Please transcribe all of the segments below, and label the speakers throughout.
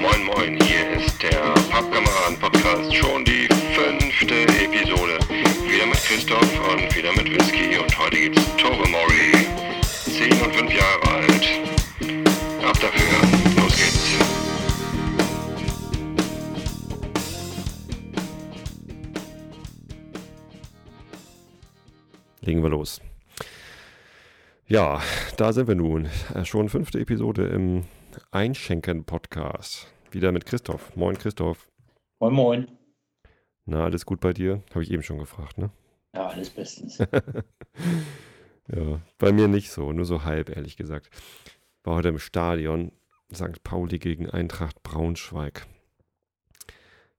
Speaker 1: Moin Moin, hier ist der Pappkameraden-Podcast, schon die fünfte Episode. Wieder mit Christoph und wieder mit Whisky und heute gibt's Tobermory. 10 und 5 Jahre alt. Ab dafür, los geht's.
Speaker 2: Legen wir los. Ja, da sind wir nun. Äh, Schon fünfte Episode im Einschenken-Podcast. Wieder mit Christoph. Moin, Christoph.
Speaker 3: Moin Moin.
Speaker 2: Na, alles gut bei dir? Habe ich eben schon gefragt, ne?
Speaker 3: Ja, alles bestens.
Speaker 2: Ja, bei mir nicht so, nur so halb, ehrlich gesagt. War heute im Stadion, St. Pauli gegen Eintracht Braunschweig.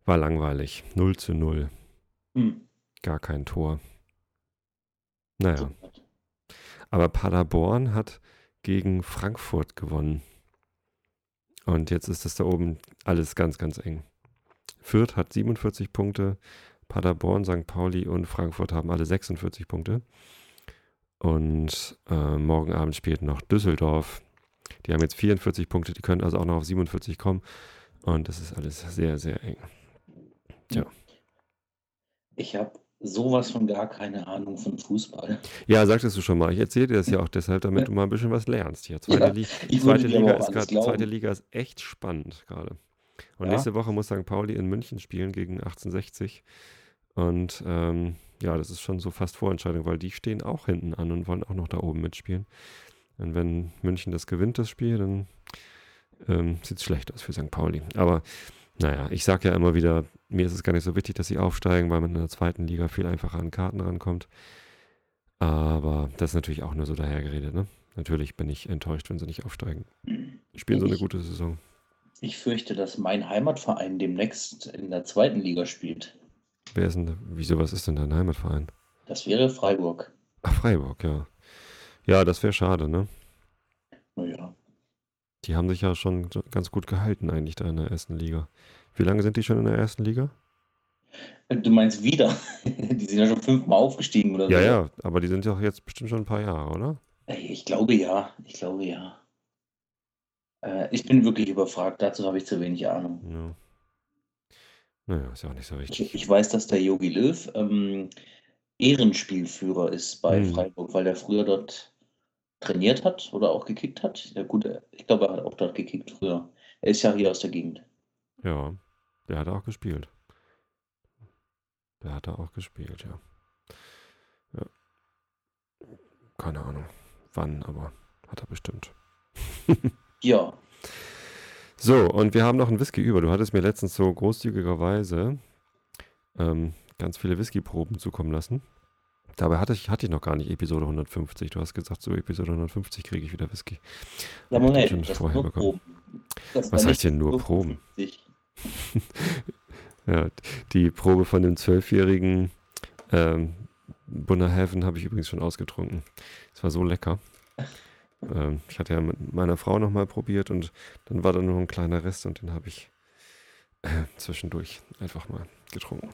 Speaker 2: War langweilig. 0 zu 0.
Speaker 3: Hm.
Speaker 2: Gar kein Tor. Naja, aber Paderborn hat gegen Frankfurt gewonnen. Und jetzt ist das da oben alles ganz, ganz eng. Fürth hat 47 Punkte, Paderborn, St. Pauli und Frankfurt haben alle 46 Punkte. Und äh, morgen Abend spielt noch Düsseldorf. Die haben jetzt 44 Punkte, die können also auch noch auf 47 kommen. Und das ist alles sehr, sehr eng.
Speaker 3: Ich habe sowas von gar keine Ahnung von Fußball.
Speaker 2: Ja, sagtest du schon mal. Ich erzähle dir das ja auch deshalb, damit du mal ein bisschen was lernst hier. Zweite,
Speaker 3: Ja,
Speaker 2: Li
Speaker 3: ich würde
Speaker 2: zweite, Liga ist grad, zweite Liga ist echt spannend gerade. Und
Speaker 3: Ja.
Speaker 2: nächste Woche muss St. Pauli in München spielen gegen 1860. Und ähm, ja, das ist schon so fast Vorentscheidung, weil die stehen auch hinten an und wollen auch noch da oben mitspielen. Und wenn München das gewinnt, das Spiel, dann ähm, sieht es schlecht aus für St. Pauli. Aber naja, ich sage ja immer wieder, mir ist es gar nicht so wichtig, dass sie aufsteigen, weil man in der zweiten Liga viel einfacher an Karten rankommt. Aber das ist natürlich auch nur so dahergeredet, ne? Natürlich bin ich enttäuscht, wenn sie nicht aufsteigen. Spielen so eine
Speaker 3: Ich-
Speaker 2: gute Saison.
Speaker 3: Ich fürchte, dass mein Heimatverein demnächst in der zweiten Liga spielt.
Speaker 2: Wer ist denn? Wieso, was ist denn dein Heimatverein?
Speaker 3: Das wäre Freiburg.
Speaker 2: Ach, Freiburg, ja. Ja, das wäre schade, ne?
Speaker 3: Naja.
Speaker 2: Die haben sich ja schon ganz gut gehalten eigentlich da in der ersten Liga. Wie lange sind die schon in der ersten Liga?
Speaker 3: Du meinst wieder? Die sind ja schon fünfmal aufgestiegen oder
Speaker 2: Ja,
Speaker 3: so.
Speaker 2: ja, aber die sind ja auch jetzt bestimmt schon ein paar Jahre, oder?
Speaker 3: Ich glaube ja. Ich glaube ja. Äh, ich bin wirklich überfragt. Dazu habe ich zu wenig Ahnung.
Speaker 2: Ja. Naja, ist ja auch nicht so wichtig.
Speaker 3: Ich, ich weiß, dass der Jogi Löw ähm, Ehrenspielführer ist bei
Speaker 2: Hm.
Speaker 3: Freiburg, weil er früher dort trainiert hat oder auch gekickt hat. Ja, gut, er- ich glaube, er hat auch dort gekickt früher. Er ist ja hier aus der Gegend.
Speaker 2: Ja, der hat auch gespielt. Der hat auch gespielt, ja. Ja. Keine Ahnung, wann, aber hat er bestimmt.
Speaker 3: Ja,
Speaker 2: So, und wir haben noch einen Whisky über. Du hattest mir letztens so großzügigerweise ähm, ganz viele Whiskyproben zukommen lassen. Dabei hatte ich, hatte ich noch gar nicht Episode 150. Du hast gesagt, so Episode 150 kriege ich wieder Whisky.
Speaker 3: ja Moment, das
Speaker 2: vorher
Speaker 3: nur
Speaker 2: bekommen.
Speaker 3: Proben. Das
Speaker 2: Was heißt denn nur Proben?
Speaker 3: 50.
Speaker 2: Ja, die Probe von dem zwölfjährigen ähm, Bunner Heaven habe ich übrigens schon ausgetrunken. Es war so lecker. Ähm, ich hatte ja mit meiner Frau nochmal probiert und dann war da nur ein kleiner Rest und den habe ich äh, zwischendurch einfach mal getrunken.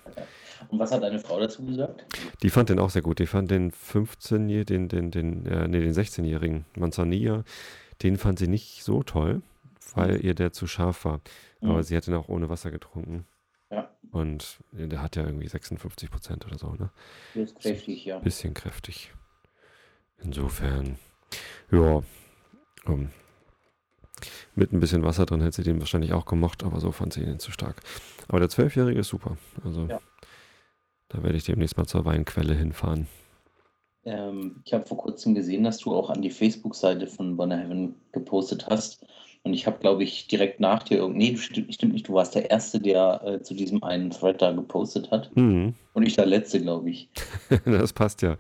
Speaker 3: Und was hat deine Frau dazu gesagt?
Speaker 2: Die fand den auch sehr gut. Die fand den 15 den, den, den, äh, nee, den 16-jährigen Manzanilla, den fand sie nicht so toll, weil ihr der zu scharf war. Aber
Speaker 3: Mhm.
Speaker 2: sie hat den auch ohne Wasser getrunken.
Speaker 3: Ja.
Speaker 2: Und der hat ja irgendwie 56 Prozent oder so, ne?
Speaker 3: Der ist kräftig, ja.
Speaker 2: Bisschen kräftig. Insofern, ja, ähm, mit ein bisschen Wasser drin hätte sie den wahrscheinlich auch gemocht, aber so fand sie ihn zu stark. Aber der Zwölfjährige ist super. Also,
Speaker 3: Ja.
Speaker 2: da werde ich demnächst mal zur Weinquelle hinfahren.
Speaker 3: Ähm, ich habe vor kurzem gesehen, dass du auch an die Facebook-Seite von Bonner Heaven gepostet hast. Und ich habe, glaube ich, direkt nach dir irgendwie. Nee, stimmt, stimmt nicht. Du warst der Erste, der äh, zu diesem einen Thread da gepostet hat.
Speaker 2: Mhm.
Speaker 3: Und ich der Letzte, glaube ich.
Speaker 2: das passt ja.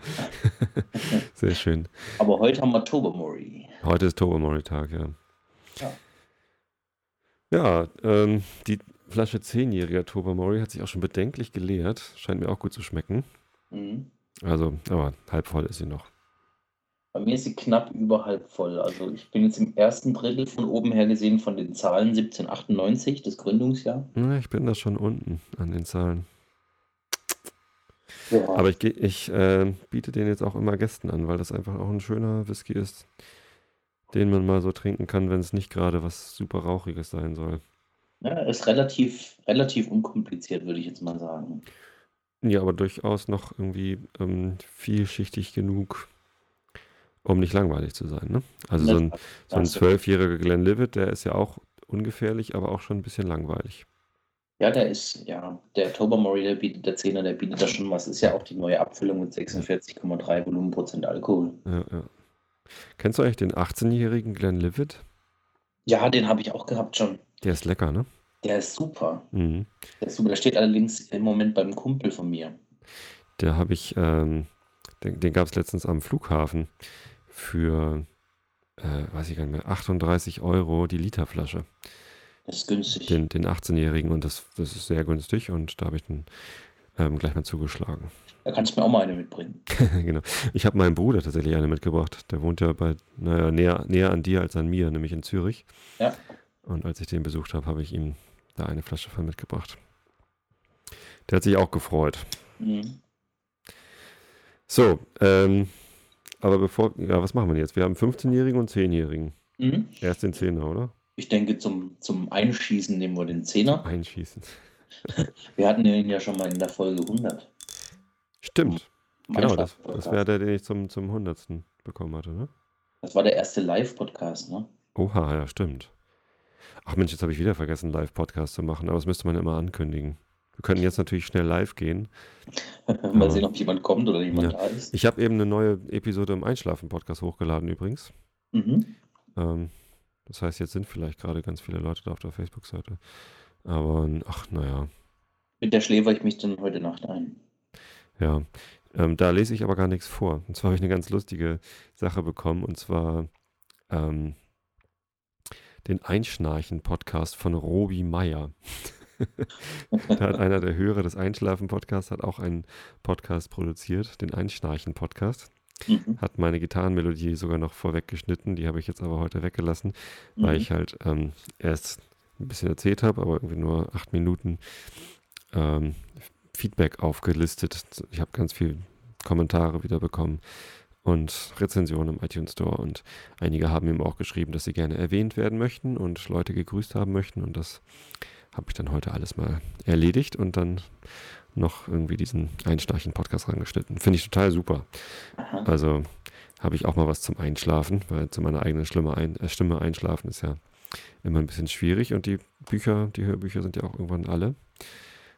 Speaker 2: Sehr schön.
Speaker 3: Aber heute haben wir Tobermory.
Speaker 2: Heute ist Tobermory-Tag, ja.
Speaker 3: Ja.
Speaker 2: Ja, ähm, die Flasche 10-jähriger Tobermory hat sich auch schon bedenklich geleert. Scheint mir auch gut zu schmecken.
Speaker 3: Mhm.
Speaker 2: Also, aber halb voll ist sie noch.
Speaker 3: Bei mir ist sie knapp über halb voll. Also ich bin jetzt im ersten Drittel von oben her gesehen von den Zahlen 1798, das Gründungsjahr.
Speaker 2: Ja, ich bin da schon unten an den Zahlen.
Speaker 3: Ja.
Speaker 2: Aber ich, ich äh, biete den jetzt auch immer Gästen an, weil das einfach auch ein schöner Whisky ist, den man mal so trinken kann, wenn es nicht gerade was super Rauchiges sein soll.
Speaker 3: Ja, ist relativ, relativ unkompliziert, würde ich jetzt mal sagen.
Speaker 2: Ja, aber durchaus noch irgendwie ähm, vielschichtig genug, um nicht langweilig zu sein. Ne? Also so ein, so ein zwölfjähriger Glenlivet, der ist ja auch ungefährlich, aber auch schon ein bisschen langweilig.
Speaker 3: Ja, der ist, ja, der Tobermory, der bietet, der Zehner, der bietet da schon was. Ist ja auch die neue Abfüllung mit 46,3 Volumenprozent Alkohol.
Speaker 2: Ja, ja. Kennst du eigentlich den 18-jährigen Glenlivet?
Speaker 3: Ja, den habe ich auch gehabt schon.
Speaker 2: Der ist lecker, ne?
Speaker 3: Der ist super.
Speaker 2: Mhm.
Speaker 3: Der ist super. Der steht allerdings im Moment beim Kumpel von mir.
Speaker 2: Der habe ich, ähm, den, den gab es letztens am Flughafen für, äh, weiß ich gar nicht mehr, 38 Euro die Literflasche.
Speaker 3: Das ist günstig.
Speaker 2: Den, den 18-Jährigen und das, das ist sehr günstig und da habe ich dann ähm, gleich mal zugeschlagen.
Speaker 3: Da kannst du mir auch mal eine mitbringen.
Speaker 2: genau. Ich habe meinem Bruder tatsächlich eine mitgebracht. Der wohnt ja bei, naja, näher, näher an dir als an mir, nämlich in Zürich.
Speaker 3: Ja.
Speaker 2: Und als ich den besucht habe, habe ich ihm da eine Flasche voll mitgebracht. Der hat sich auch gefreut.
Speaker 3: Mhm.
Speaker 2: So, ähm, aber bevor, ja, was machen wir jetzt? Wir haben 15-Jährigen und 10-Jährigen.
Speaker 3: Mhm.
Speaker 2: Erst den 10er, oder?
Speaker 3: Ich denke, zum, zum Einschießen nehmen wir den Zehner.
Speaker 2: Einschießen.
Speaker 3: Wir hatten ihn ja schon mal in der Folge 100.
Speaker 2: Stimmt.
Speaker 3: Mein
Speaker 2: Genau, das, das wäre der, den ich zum, zum 100. bekommen hatte, ne?
Speaker 3: Das war der erste Live-Podcast, ne?
Speaker 2: Oha, ja, stimmt. Ach Mensch, jetzt habe ich wieder vergessen, Live-Podcast zu machen, aber das müsste man immer ankündigen. Wir könnten jetzt natürlich schnell live gehen.
Speaker 3: mal sehen, ob jemand kommt oder jemand
Speaker 2: Ja.
Speaker 3: da ist.
Speaker 2: Ich habe eben eine neue Episode im Einschlafen-Podcast hochgeladen übrigens.
Speaker 3: Mhm.
Speaker 2: Ähm, das heißt, jetzt sind vielleicht gerade ganz viele Leute da auf der Facebook-Seite. Aber, ach, naja,
Speaker 3: Mit der schläfer ich mich dann heute Nacht ein.
Speaker 2: ja. Ähm, da lese ich aber gar nichts vor. Und zwar habe ich eine ganz lustige Sache bekommen, und zwar ähm, den Einschnarchen-Podcast von Robi Meier. da hat einer der Hörer des Einschlafen-Podcasts hat auch einen Podcast produziert, den Einschnarchen-Podcast.
Speaker 3: Mhm.
Speaker 2: Hat meine Gitarrenmelodie sogar noch vorweggeschnitten, die habe ich jetzt aber heute weggelassen, weil
Speaker 3: Mhm.
Speaker 2: ich halt ähm, erst ein bisschen erzählt habe, aber irgendwie nur acht Minuten ähm, Feedback aufgelistet. Ich habe ganz viel Kommentare wieder bekommen und Rezensionen im iTunes Store und einige haben ihm auch geschrieben, dass sie gerne erwähnt werden möchten und Leute gegrüßt haben möchten und das habe ich dann heute alles mal erledigt und dann noch irgendwie diesen Einschnarchen-Podcast rangeschnitten. Finde ich total super.
Speaker 3: Aha.
Speaker 2: Also habe ich auch mal was zum Einschlafen, weil zu meiner eigenen Stimme, ein, äh, Stimme einschlafen ist ja immer ein bisschen schwierig und die Bücher, die Hörbücher sind ja auch irgendwann alle.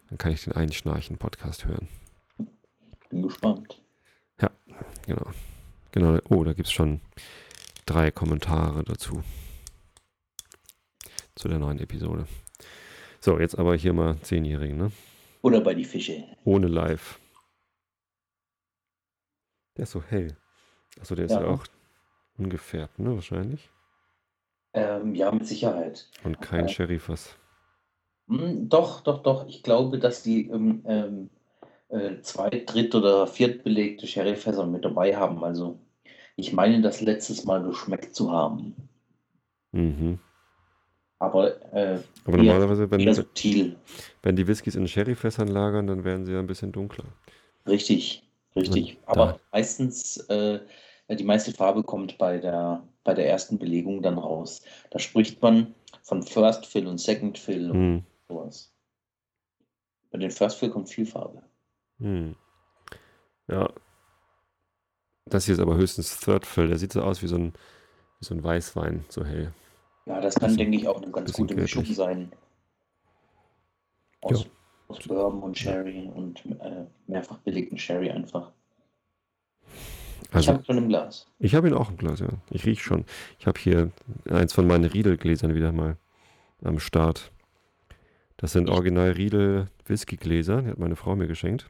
Speaker 2: Dann kann ich den Einschnarchen-Podcast hören.
Speaker 3: Bin gespannt.
Speaker 2: Genau. Genau. Oh, da gibt es schon drei Kommentare dazu. Zu der neuen Episode. So, jetzt aber hier mal Zehnjährigen, ne?
Speaker 3: Oder bei die Fische.
Speaker 2: Ohne Live. Der ist so hell. Achso, der ist ja,
Speaker 3: Ja.
Speaker 2: auch ungefärbt, ne? Wahrscheinlich.
Speaker 3: Ähm, ja, mit Sicherheit.
Speaker 2: Und kein
Speaker 3: Ja.
Speaker 2: Sheriffers.
Speaker 3: Hm, doch, doch, doch. Ich glaube, dass die ähm, ähm, äh, zweit-, dritt- oder viertbelegte Sherryfässer mit dabei haben. Also, ich meine, das letztes Mal geschmeckt zu haben.
Speaker 2: Mhm.
Speaker 3: Aber äh,
Speaker 2: Aber normalerweise, wenn,
Speaker 3: eher subtil.
Speaker 2: wenn die Whiskys in Sherryfässern lagern, dann werden sie ja ein bisschen dunkler.
Speaker 3: Richtig, richtig.
Speaker 2: Und
Speaker 3: Aber
Speaker 2: da-
Speaker 3: meistens, äh, die meiste Farbe kommt bei der, bei der ersten Belegung dann raus. Da spricht man von First Fill und Second Fill und
Speaker 2: Hm.
Speaker 3: sowas. Bei den First Fill kommt viel Farbe.
Speaker 2: Hm. Ja. Das hier ist aber höchstens Third Fill. Der sieht so aus wie so ein, wie so ein Weißwein, so hell.
Speaker 3: Ja, das kann,
Speaker 2: Bisschen-
Speaker 3: denke ich, auch eine ganz gute Mischung sein. Aus, aus Bourbon und Sherry und äh, mehrfach belegten Sherry einfach. ich
Speaker 2: Also,
Speaker 3: habe schon im Glas.
Speaker 2: ich habe ihn auch im Glas, ja. Ich rieche schon. Ich habe hier eins von meinen Riedelgläsern wieder mal am Start. Das sind
Speaker 3: Ich-
Speaker 2: original Riedel Whiskygläser, die hat meine Frau mir geschenkt.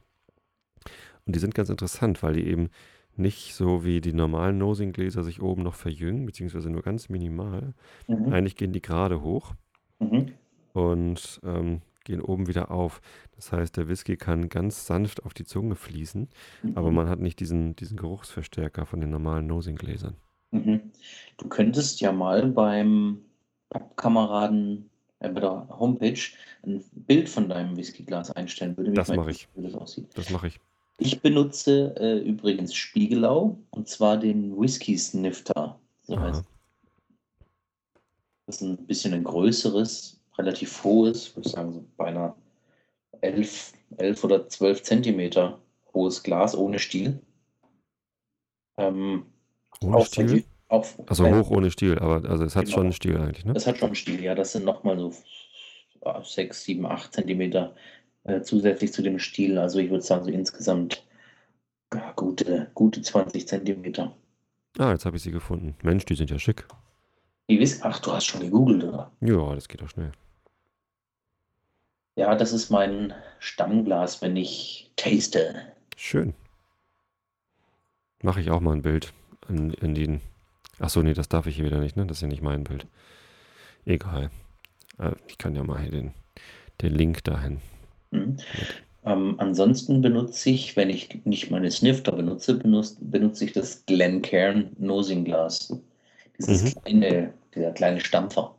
Speaker 2: Und die sind ganz interessant, weil die eben nicht so wie die normalen Nosing-Gläser sich oben noch verjüngen, beziehungsweise nur ganz minimal.
Speaker 3: Mhm.
Speaker 2: Eigentlich gehen die gerade hoch
Speaker 3: Mhm.
Speaker 2: und ähm, gehen oben wieder auf. Das heißt, der Whisky kann ganz sanft auf die Zunge fließen, aber
Speaker 3: Mhm.
Speaker 2: man hat nicht diesen, diesen Geruchsverstärker von den normalen Nosing-Gläsern.
Speaker 3: Mhm. Du könntest ja mal beim Pappkameraden äh, bei der Homepage ein Bild von deinem Whiskyglas einstellen. Würde mich
Speaker 2: Das mache ich.
Speaker 3: wie das aussieht.
Speaker 2: Das mache ich.
Speaker 3: Ich benutze äh, übrigens Spiegelau und zwar den Whisky Snifter. So heißt Das ist ein bisschen ein größeres, relativ hohes, ich würde sagen, so beinahe 11, 11 oder 12 Zentimeter hohes Glas ohne Stiel. Ähm,
Speaker 2: Ohne
Speaker 3: auch
Speaker 2: Stiel?
Speaker 3: verli- auch,
Speaker 2: Also hoch ohne Stiel, aber also es hat
Speaker 3: Genau.
Speaker 2: schon einen Stiel eigentlich, ne?
Speaker 3: Hat schon einen Stiel, ja. Das sind nochmal so 6, 7, 8 Zentimeter äh, zusätzlich zu dem Stiel. Also ich würde sagen, so insgesamt ja, gute, gute 20 Zentimeter.
Speaker 2: Ah, jetzt habe ich sie gefunden. Mensch, die sind ja schick.
Speaker 3: Die Whis Ach, du hast schon gegoogelt, oder?
Speaker 2: Ja, das geht auch schnell.
Speaker 3: Ja, das ist mein Stammglas, wenn ich taste.
Speaker 2: Schön. Mache ich auch mal ein Bild in, in den. Achso, nee, das darf ich hier wieder nicht, ne? Das ist ja nicht mein Bild. Egal. Äh, Ich kann ja mal hier den, den Link dahin.
Speaker 3: Mhm. Ähm, ansonsten benutze ich, wenn ich nicht meine Snifter benutze, benutze, benutze ich das Glencairn Nosing Glas. Dieses
Speaker 2: Mhm.
Speaker 3: kleine, dieser kleine Stampfer.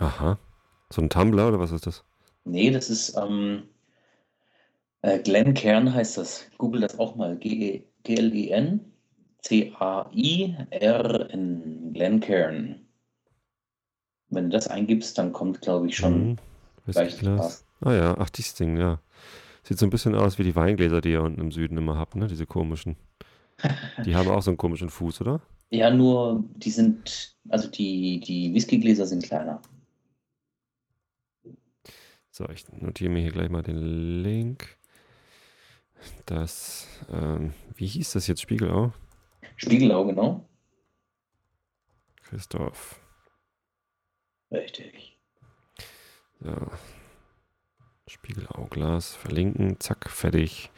Speaker 2: Aha. So ein Tumblr oder was ist das?
Speaker 3: Nee, das ist ähm, äh, Glencairn heißt das. Google das auch mal. G- G-L-E-N C-A-I-R-N. Glencairn. Wenn du das eingibst, dann kommt, glaube ich, schon
Speaker 2: Mhm.
Speaker 3: gleich
Speaker 2: Whiskyglas. Ah ja, ach, dieses Ding, ja. Sieht so ein bisschen aus wie die Weingläser, die ihr unten im Süden immer habt, ne? Diese komischen. Die haben auch so einen komischen Fuß, oder?
Speaker 3: Ja, nur die sind, also die, die Whiskygläser sind kleiner.
Speaker 2: So, ich notiere mir hier gleich mal den Link. Das, ähm, wie hieß das jetzt? Spiegelau?
Speaker 3: Spiegelau, genau.
Speaker 2: Christoph.
Speaker 3: Richtig.
Speaker 2: So. Spiegelauglas verlinken, zack, fertig.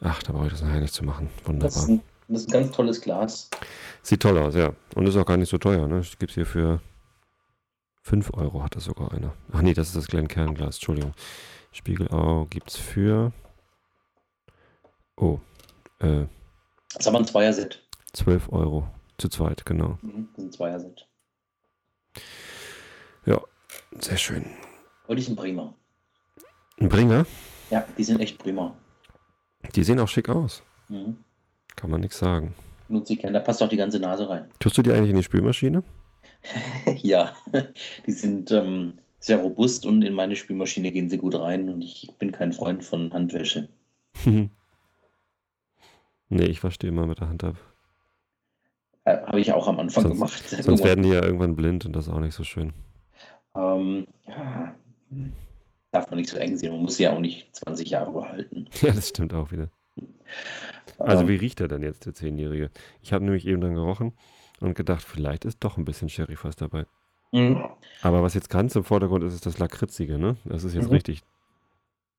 Speaker 2: Ach, da brauche ich das nachher nicht zu machen.
Speaker 3: Das ist,
Speaker 2: Wunderbar.
Speaker 3: ein, das ist ein ganz tolles Glas.
Speaker 2: Sieht toll aus, ja. Und ist auch gar nicht so teuer, ne? Gibt es hier für 5 Euro hat das sogar einer. Ach nee, das ist das Glencairn-Glas, Entschuldigung. Spiegelau gibt es für. Oh, äh,
Speaker 3: Das ist aber ein Zweierset.
Speaker 2: 12 Euro. Zu zweit, genau.
Speaker 3: Mhm, Das ist ein Zweierset.
Speaker 2: Sehr schön.
Speaker 3: Aber die sind prima.
Speaker 2: Ein Bringer,
Speaker 3: Ja, die sind echt prima.
Speaker 2: die sehen auch schick aus.
Speaker 3: Mhm.
Speaker 2: Kann man nichts sagen.
Speaker 3: Nutze ich gerne. Da passt auch die ganze Nase rein.
Speaker 2: Tust du die eigentlich in die Spülmaschine?
Speaker 3: ja, die sind ähm, sehr robust und in meine Spülmaschine gehen sie gut rein und ich bin kein Freund von Handwäsche.
Speaker 2: nee, ich wasche die immer mit der Hand ab.
Speaker 3: Äh, Habe ich auch am Anfang
Speaker 2: Sonst-
Speaker 3: gemacht.
Speaker 2: Sonst werden die ja irgendwann blind und das ist auch nicht so schön.
Speaker 3: ähm, ja, darf man nicht so eng sehen. Man muss sie ja auch nicht 20 Jahre behalten.
Speaker 2: Ja, das stimmt auch wieder. Also
Speaker 3: Ähm,
Speaker 2: wie riecht er denn jetzt, der Zehnjährige? Ich habe nämlich eben dann gerochen und gedacht, vielleicht ist doch ein bisschen Sherry fast dabei.
Speaker 3: mh,
Speaker 2: Aber was jetzt ganz im Vordergrund ist, ist das Lakritzige, ne? Das ist jetzt
Speaker 3: Mhm.
Speaker 2: richtig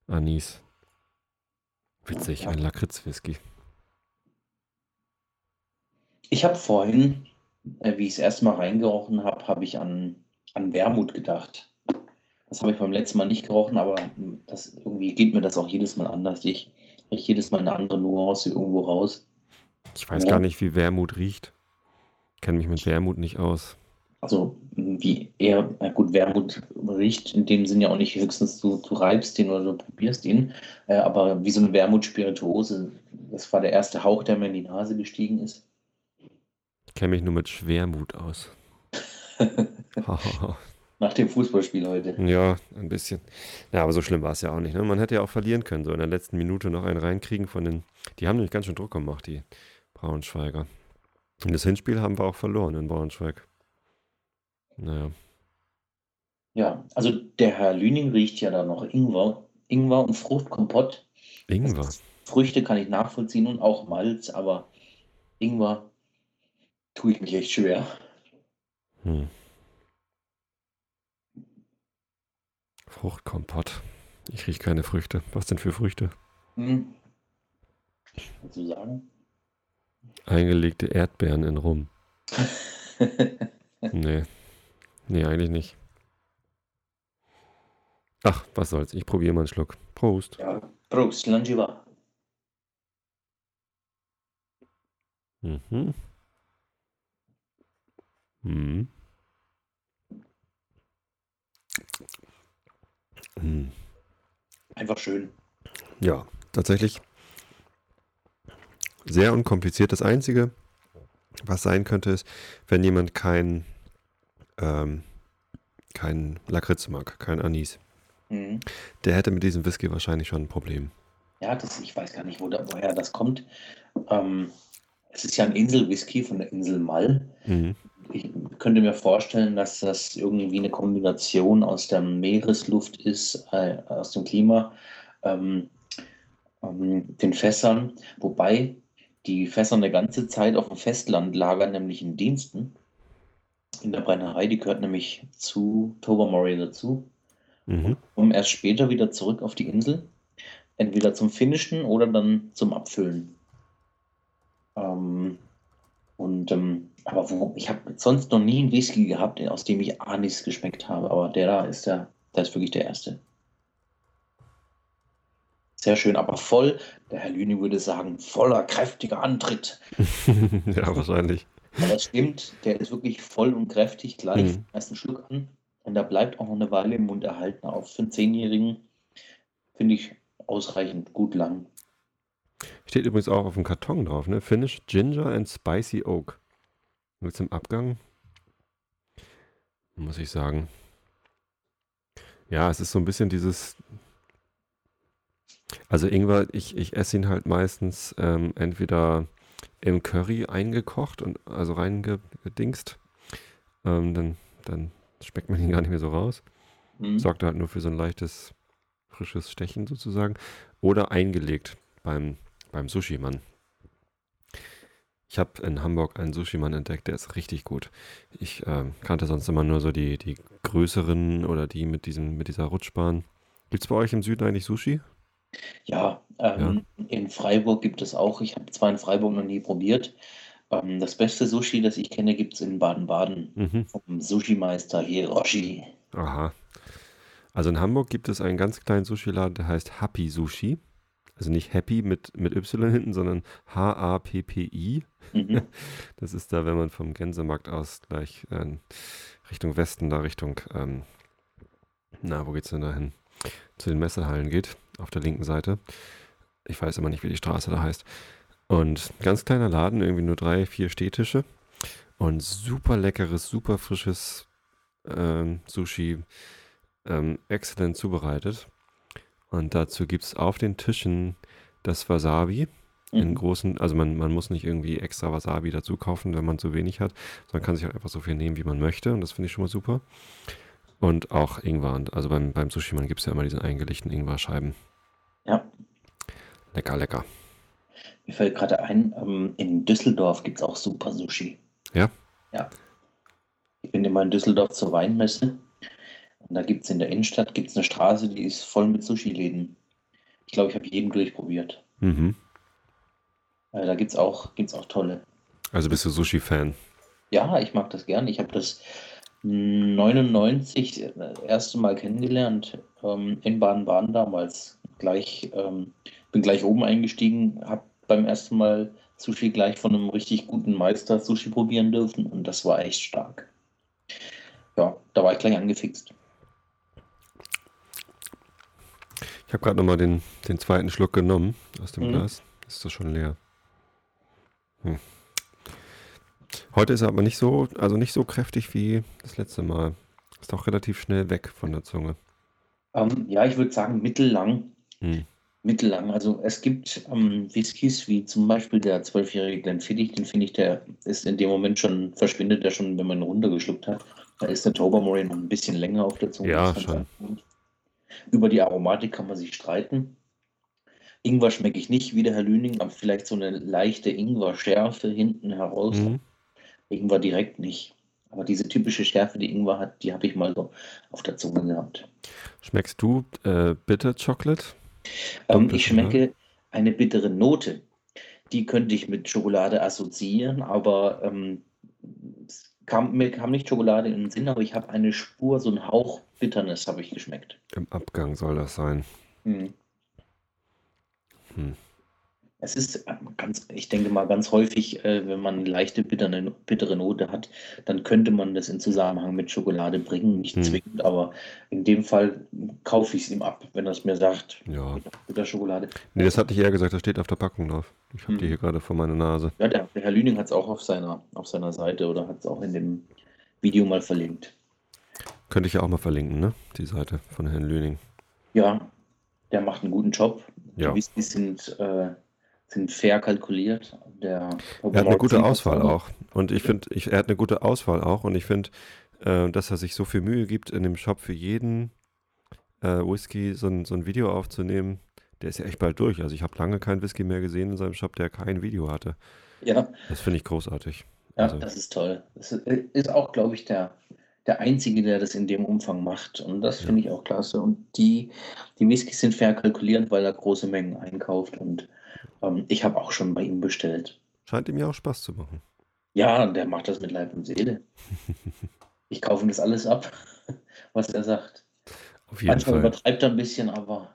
Speaker 2: Anis. Witzig, ein Lakritz-Whisky.
Speaker 3: Ich habe vorhin, äh, wie ich es erstmal reingerochen habe, habe ich an, an Wermut gedacht. Das habe ich beim letzten Mal nicht gerochen, aber das irgendwie geht mir das auch jedes Mal anders. Ich rieche jedes Mal eine andere Nuance irgendwo raus.
Speaker 2: Ich weiß
Speaker 3: Ja.
Speaker 2: gar nicht, wie Wermut riecht. Kenne mich mit Wermut nicht aus.
Speaker 3: Also wie eher, na gut, Wermut riecht in dem Sinn ja auch nicht höchstens du, du reibst den oder du probierst ihn, äh, aber wie so eine Wermut-Spirituose, das war der erste Hauch, der mir in die Nase gestiegen ist.
Speaker 2: Ich kenne mich nur mit Schwermut aus.
Speaker 3: Nach dem Fußballspiel heute.
Speaker 2: ja, ein bisschen. Ja, aber so schlimm war es ja auch nicht. Ne? Man hätte ja auch verlieren können, so in der letzten Minute noch einen reinkriegen von den. Die haben nämlich ganz schön Druck gemacht, die Braunschweiger. Und das Hinspiel haben wir auch verloren in Braunschweig. Naja.
Speaker 3: Ja, also der Herr Lüning riecht ja da noch Ingwer, Ingwer und Fruchtkompott.
Speaker 2: Ingwer.
Speaker 3: Früchte kann ich nachvollziehen und auch Malz, aber Ingwer tue ich mich echt schwer.
Speaker 2: Hm. Fruchtkompott. Ich rieche keine Früchte. Was denn für Früchte?
Speaker 3: Hm. Kannst du sagen?
Speaker 2: Eingelegte Erdbeeren in Rum. Nee. Nee, eigentlich nicht. Ach, was soll's. Ich probiere mal einen Schluck. Prost.
Speaker 3: ja, Prost, Langiva.
Speaker 2: Mhm. Mhm. Mhm.
Speaker 3: Einfach schön.
Speaker 2: Ja, tatsächlich sehr unkompliziert. Das Einzige, was sein könnte, ist, wenn jemand kein ähm, keinen Lakritz mag, kein Anis.
Speaker 3: Mhm.
Speaker 2: Der hätte mit diesem Whisky wahrscheinlich schon ein Problem.
Speaker 3: Ja, das, ich weiß gar nicht, wo da, woher das kommt. Ähm, es ist ja ein Inselwhisky von der Insel Mall.
Speaker 2: Mhm.
Speaker 3: Ich könnte mir vorstellen, dass das irgendwie eine Kombination aus der Meeresluft ist, äh, aus dem Klima, ähm, ähm, den Fässern, wobei die Fässer eine ganze Zeit auf dem Festland lagern, nämlich in Diensten. In der Brennerei, die gehört nämlich zu Tobermory dazu.
Speaker 2: Mhm.
Speaker 3: Kommen erst später wieder zurück auf die Insel. Entweder zum Finishen oder dann zum Abfüllen. Ähm, und ähm, aber wo, ich habe sonst noch nie einen Whisky gehabt, aus dem ich Anis geschmeckt habe. Aber der da ist der, der ist wirklich der erste. Sehr schön, aber voll, der Herr Lüni würde sagen, voller kräftiger Antritt.
Speaker 2: ja, wahrscheinlich.
Speaker 3: Aber das stimmt, der ist wirklich voll und kräftig gleich
Speaker 2: Mhm.
Speaker 3: vom ersten Schluck an. Und der bleibt auch noch eine Weile im Mund erhalten. Auch für einen Zehnjährigen finde ich ausreichend gut lang.
Speaker 2: Steht übrigens auch auf dem Karton drauf, ne? Finish Ginger and Spicy Oak. Mit zum Abgang. Muss ich sagen. Ja, es ist so ein bisschen dieses. Also Ingwer, ich, ich esse ihn halt meistens ähm, entweder im Curry eingekocht und also reingedingst. Ähm, dann, dann schmeckt man ihn gar nicht mehr so raus.
Speaker 3: Mhm.
Speaker 2: Sorgt halt nur für so ein leichtes, frisches Stechen sozusagen. Oder eingelegt beim, beim Sushi-Mann. Ich habe in Hamburg einen Sushi-Mann entdeckt, der ist richtig gut. Ich ähm, kannte sonst immer nur so die, die größeren oder die mit, diesem, mit dieser Rutschbahn. Gibt es bei euch im Süden eigentlich Sushi?
Speaker 3: Ja, ähm, in Freiburg gibt es auch, ich habe zwar in Freiburg noch nie probiert. Ähm, das beste Sushi, das ich kenne, gibt es in Baden-Baden
Speaker 2: Mhm.
Speaker 3: vom Sushi-Meister Hiroshi.
Speaker 2: Aha. Also in Hamburg gibt es einen ganz kleinen Sushi-Laden, der heißt Happy Sushi. Also nicht Happy mit, mit Y hinten, sondern H-A-P-P-I.
Speaker 3: Mhm.
Speaker 2: Das ist da, wenn man vom Gänsemarkt aus gleich äh, Richtung Westen, da Richtung, ähm, na, wo geht's denn da hin? Zu den Messehallen geht, auf der linken Seite. Ich weiß immer nicht, wie die Straße da heißt. Und ganz kleiner Laden, irgendwie nur drei, vier Stehtische. Und super leckeres, super frisches ähm, Sushi, ähm, exzellent zubereitet. Und dazu gibt es auf den Tischen das Wasabi in
Speaker 3: Mhm.
Speaker 2: großen, also man, man muss nicht irgendwie extra Wasabi dazu kaufen, wenn man zu wenig hat, sondern kann sich halt einfach so viel nehmen, wie man möchte. Und das finde ich schon mal super. Und auch Ingwer. Und Also beim, beim Sushi-Mann gibt es ja immer diese eingelegten Ingwer-Scheiben.
Speaker 3: Ja,
Speaker 2: Lecker, lecker.
Speaker 3: mir fällt gerade ein, ähm, in Düsseldorf gibt es auch super Sushi.
Speaker 2: Ja?
Speaker 3: Ja. Ich bin immer in Düsseldorf zur Weinmesse. Und da gibt es in der Innenstadt gibt's eine Straße, die ist voll mit Sushi-Läden. Ich glaube, ich habe jeden durchprobiert.
Speaker 2: Mhm.
Speaker 3: Äh, da gibt es auch, gibt's auch tolle.
Speaker 2: Also bist du Sushi-Fan?
Speaker 3: Ja, ich mag das gern. Ich habe das 99 das erste Mal kennengelernt ähm, in Baden-Baden damals. Gleich, ähm, bin gleich oben eingestiegen, habe beim ersten Mal Sushi gleich von einem richtig guten Meister Sushi probieren dürfen und das war echt stark. Ja, da war ich gleich angefixt.
Speaker 2: Ich habe gerade nochmal den, den zweiten Schluck genommen aus dem
Speaker 3: Mhm.
Speaker 2: Glas. Ist das schon leer? Hm. Heute ist er aber nicht so, also nicht so kräftig wie das letzte Mal. Ist auch relativ schnell weg von der Zunge.
Speaker 3: Ähm, ja, ich würde sagen mittellang.
Speaker 2: Hm.
Speaker 3: Mittellang. Also es gibt ähm, Whiskys wie zum Beispiel der zwölfjährige Glenfiddich, den finde ich, der ist in dem Moment schon, verschwindet der schon, wenn man runtergeschluckt hat. Da ist der Tobermory noch ein bisschen länger auf der Zunge.
Speaker 2: Ja, schon.
Speaker 3: sein. Über die Aromatik kann man sich streiten. Ingwer schmecke ich nicht, wie der Herr Lüning, aber vielleicht so eine leichte Ingwer-Schärfe hinten heraus.
Speaker 2: Mhm.
Speaker 3: Ingwer direkt nicht. Aber diese typische Schärfe, die Ingwer hat, die habe ich mal so auf der Zunge gehabt.
Speaker 2: Schmeckst du äh, Bitter Chocolate?
Speaker 3: Ähm, ich schmecke eine bittere Note. Die könnte ich mit Schokolade assoziieren, aber ähm, es kam, mir kam nicht Schokolade in den Sinn, aber ich habe eine Spur, so einen Hauch Bitternis habe ich geschmeckt.
Speaker 2: Im Abgang soll das sein.
Speaker 3: Hm.
Speaker 2: Hm.
Speaker 3: Es ist ähm, ganz, ich denke mal, ganz häufig, äh, wenn man eine leichte bittere, bittere Note hat, dann könnte man das in Zusammenhang mit Schokolade bringen, nicht
Speaker 2: Hm.
Speaker 3: zwingend, aber in dem Fall kaufe ich es ihm ab, wenn er es mir sagt.
Speaker 2: Ja.
Speaker 3: Bitterschokolade.
Speaker 2: Nee, das hatte ich eher gesagt, das steht auf der Packung drauf. Ich habe die
Speaker 3: Mhm.
Speaker 2: hier gerade vor meiner Nase.
Speaker 3: Ja, der, der Herr Lüning hat es auch auf seiner, auf seiner Seite oder hat es auch in dem Video mal verlinkt.
Speaker 2: Könnte ich ja auch mal verlinken, ne? Die Seite von Herrn Lüning.
Speaker 3: Ja, der macht einen guten Job.
Speaker 2: Ja.
Speaker 3: Die sind, äh, sind fair kalkuliert. Der
Speaker 2: Er hat eine gute Auswahl auch. Und ich finde, er hat eine gute Auswahl auch. Und ich finde, äh, dass er sich so viel Mühe gibt, in dem Shop für jeden äh, Whisky so ein, so ein Video aufzunehmen. Der ist ja echt bald durch. Also ich habe lange keinen Whisky mehr gesehen in seinem Shop, der kein Video hatte.
Speaker 3: Ja,
Speaker 2: Das finde ich großartig.
Speaker 3: ja
Speaker 2: Also-
Speaker 3: das ist toll. Das ist, ist auch, glaube ich, der, der Einzige, der das in dem Umfang macht. Und das
Speaker 2: Ja.
Speaker 3: finde ich auch klasse. Und die, die Whiskys sind fair kalkuliert, weil er große Mengen einkauft. Und ähm, ich habe auch schon bei ihm bestellt.
Speaker 2: Scheint ihm ja auch Spaß zu machen.
Speaker 3: Ja, der macht das mit Leib und Seele. Ich kaufe ihm das alles ab, was er sagt.
Speaker 2: Auf jeden
Speaker 3: Manchmal
Speaker 2: Fall.
Speaker 3: übertreibt er ein bisschen, aber.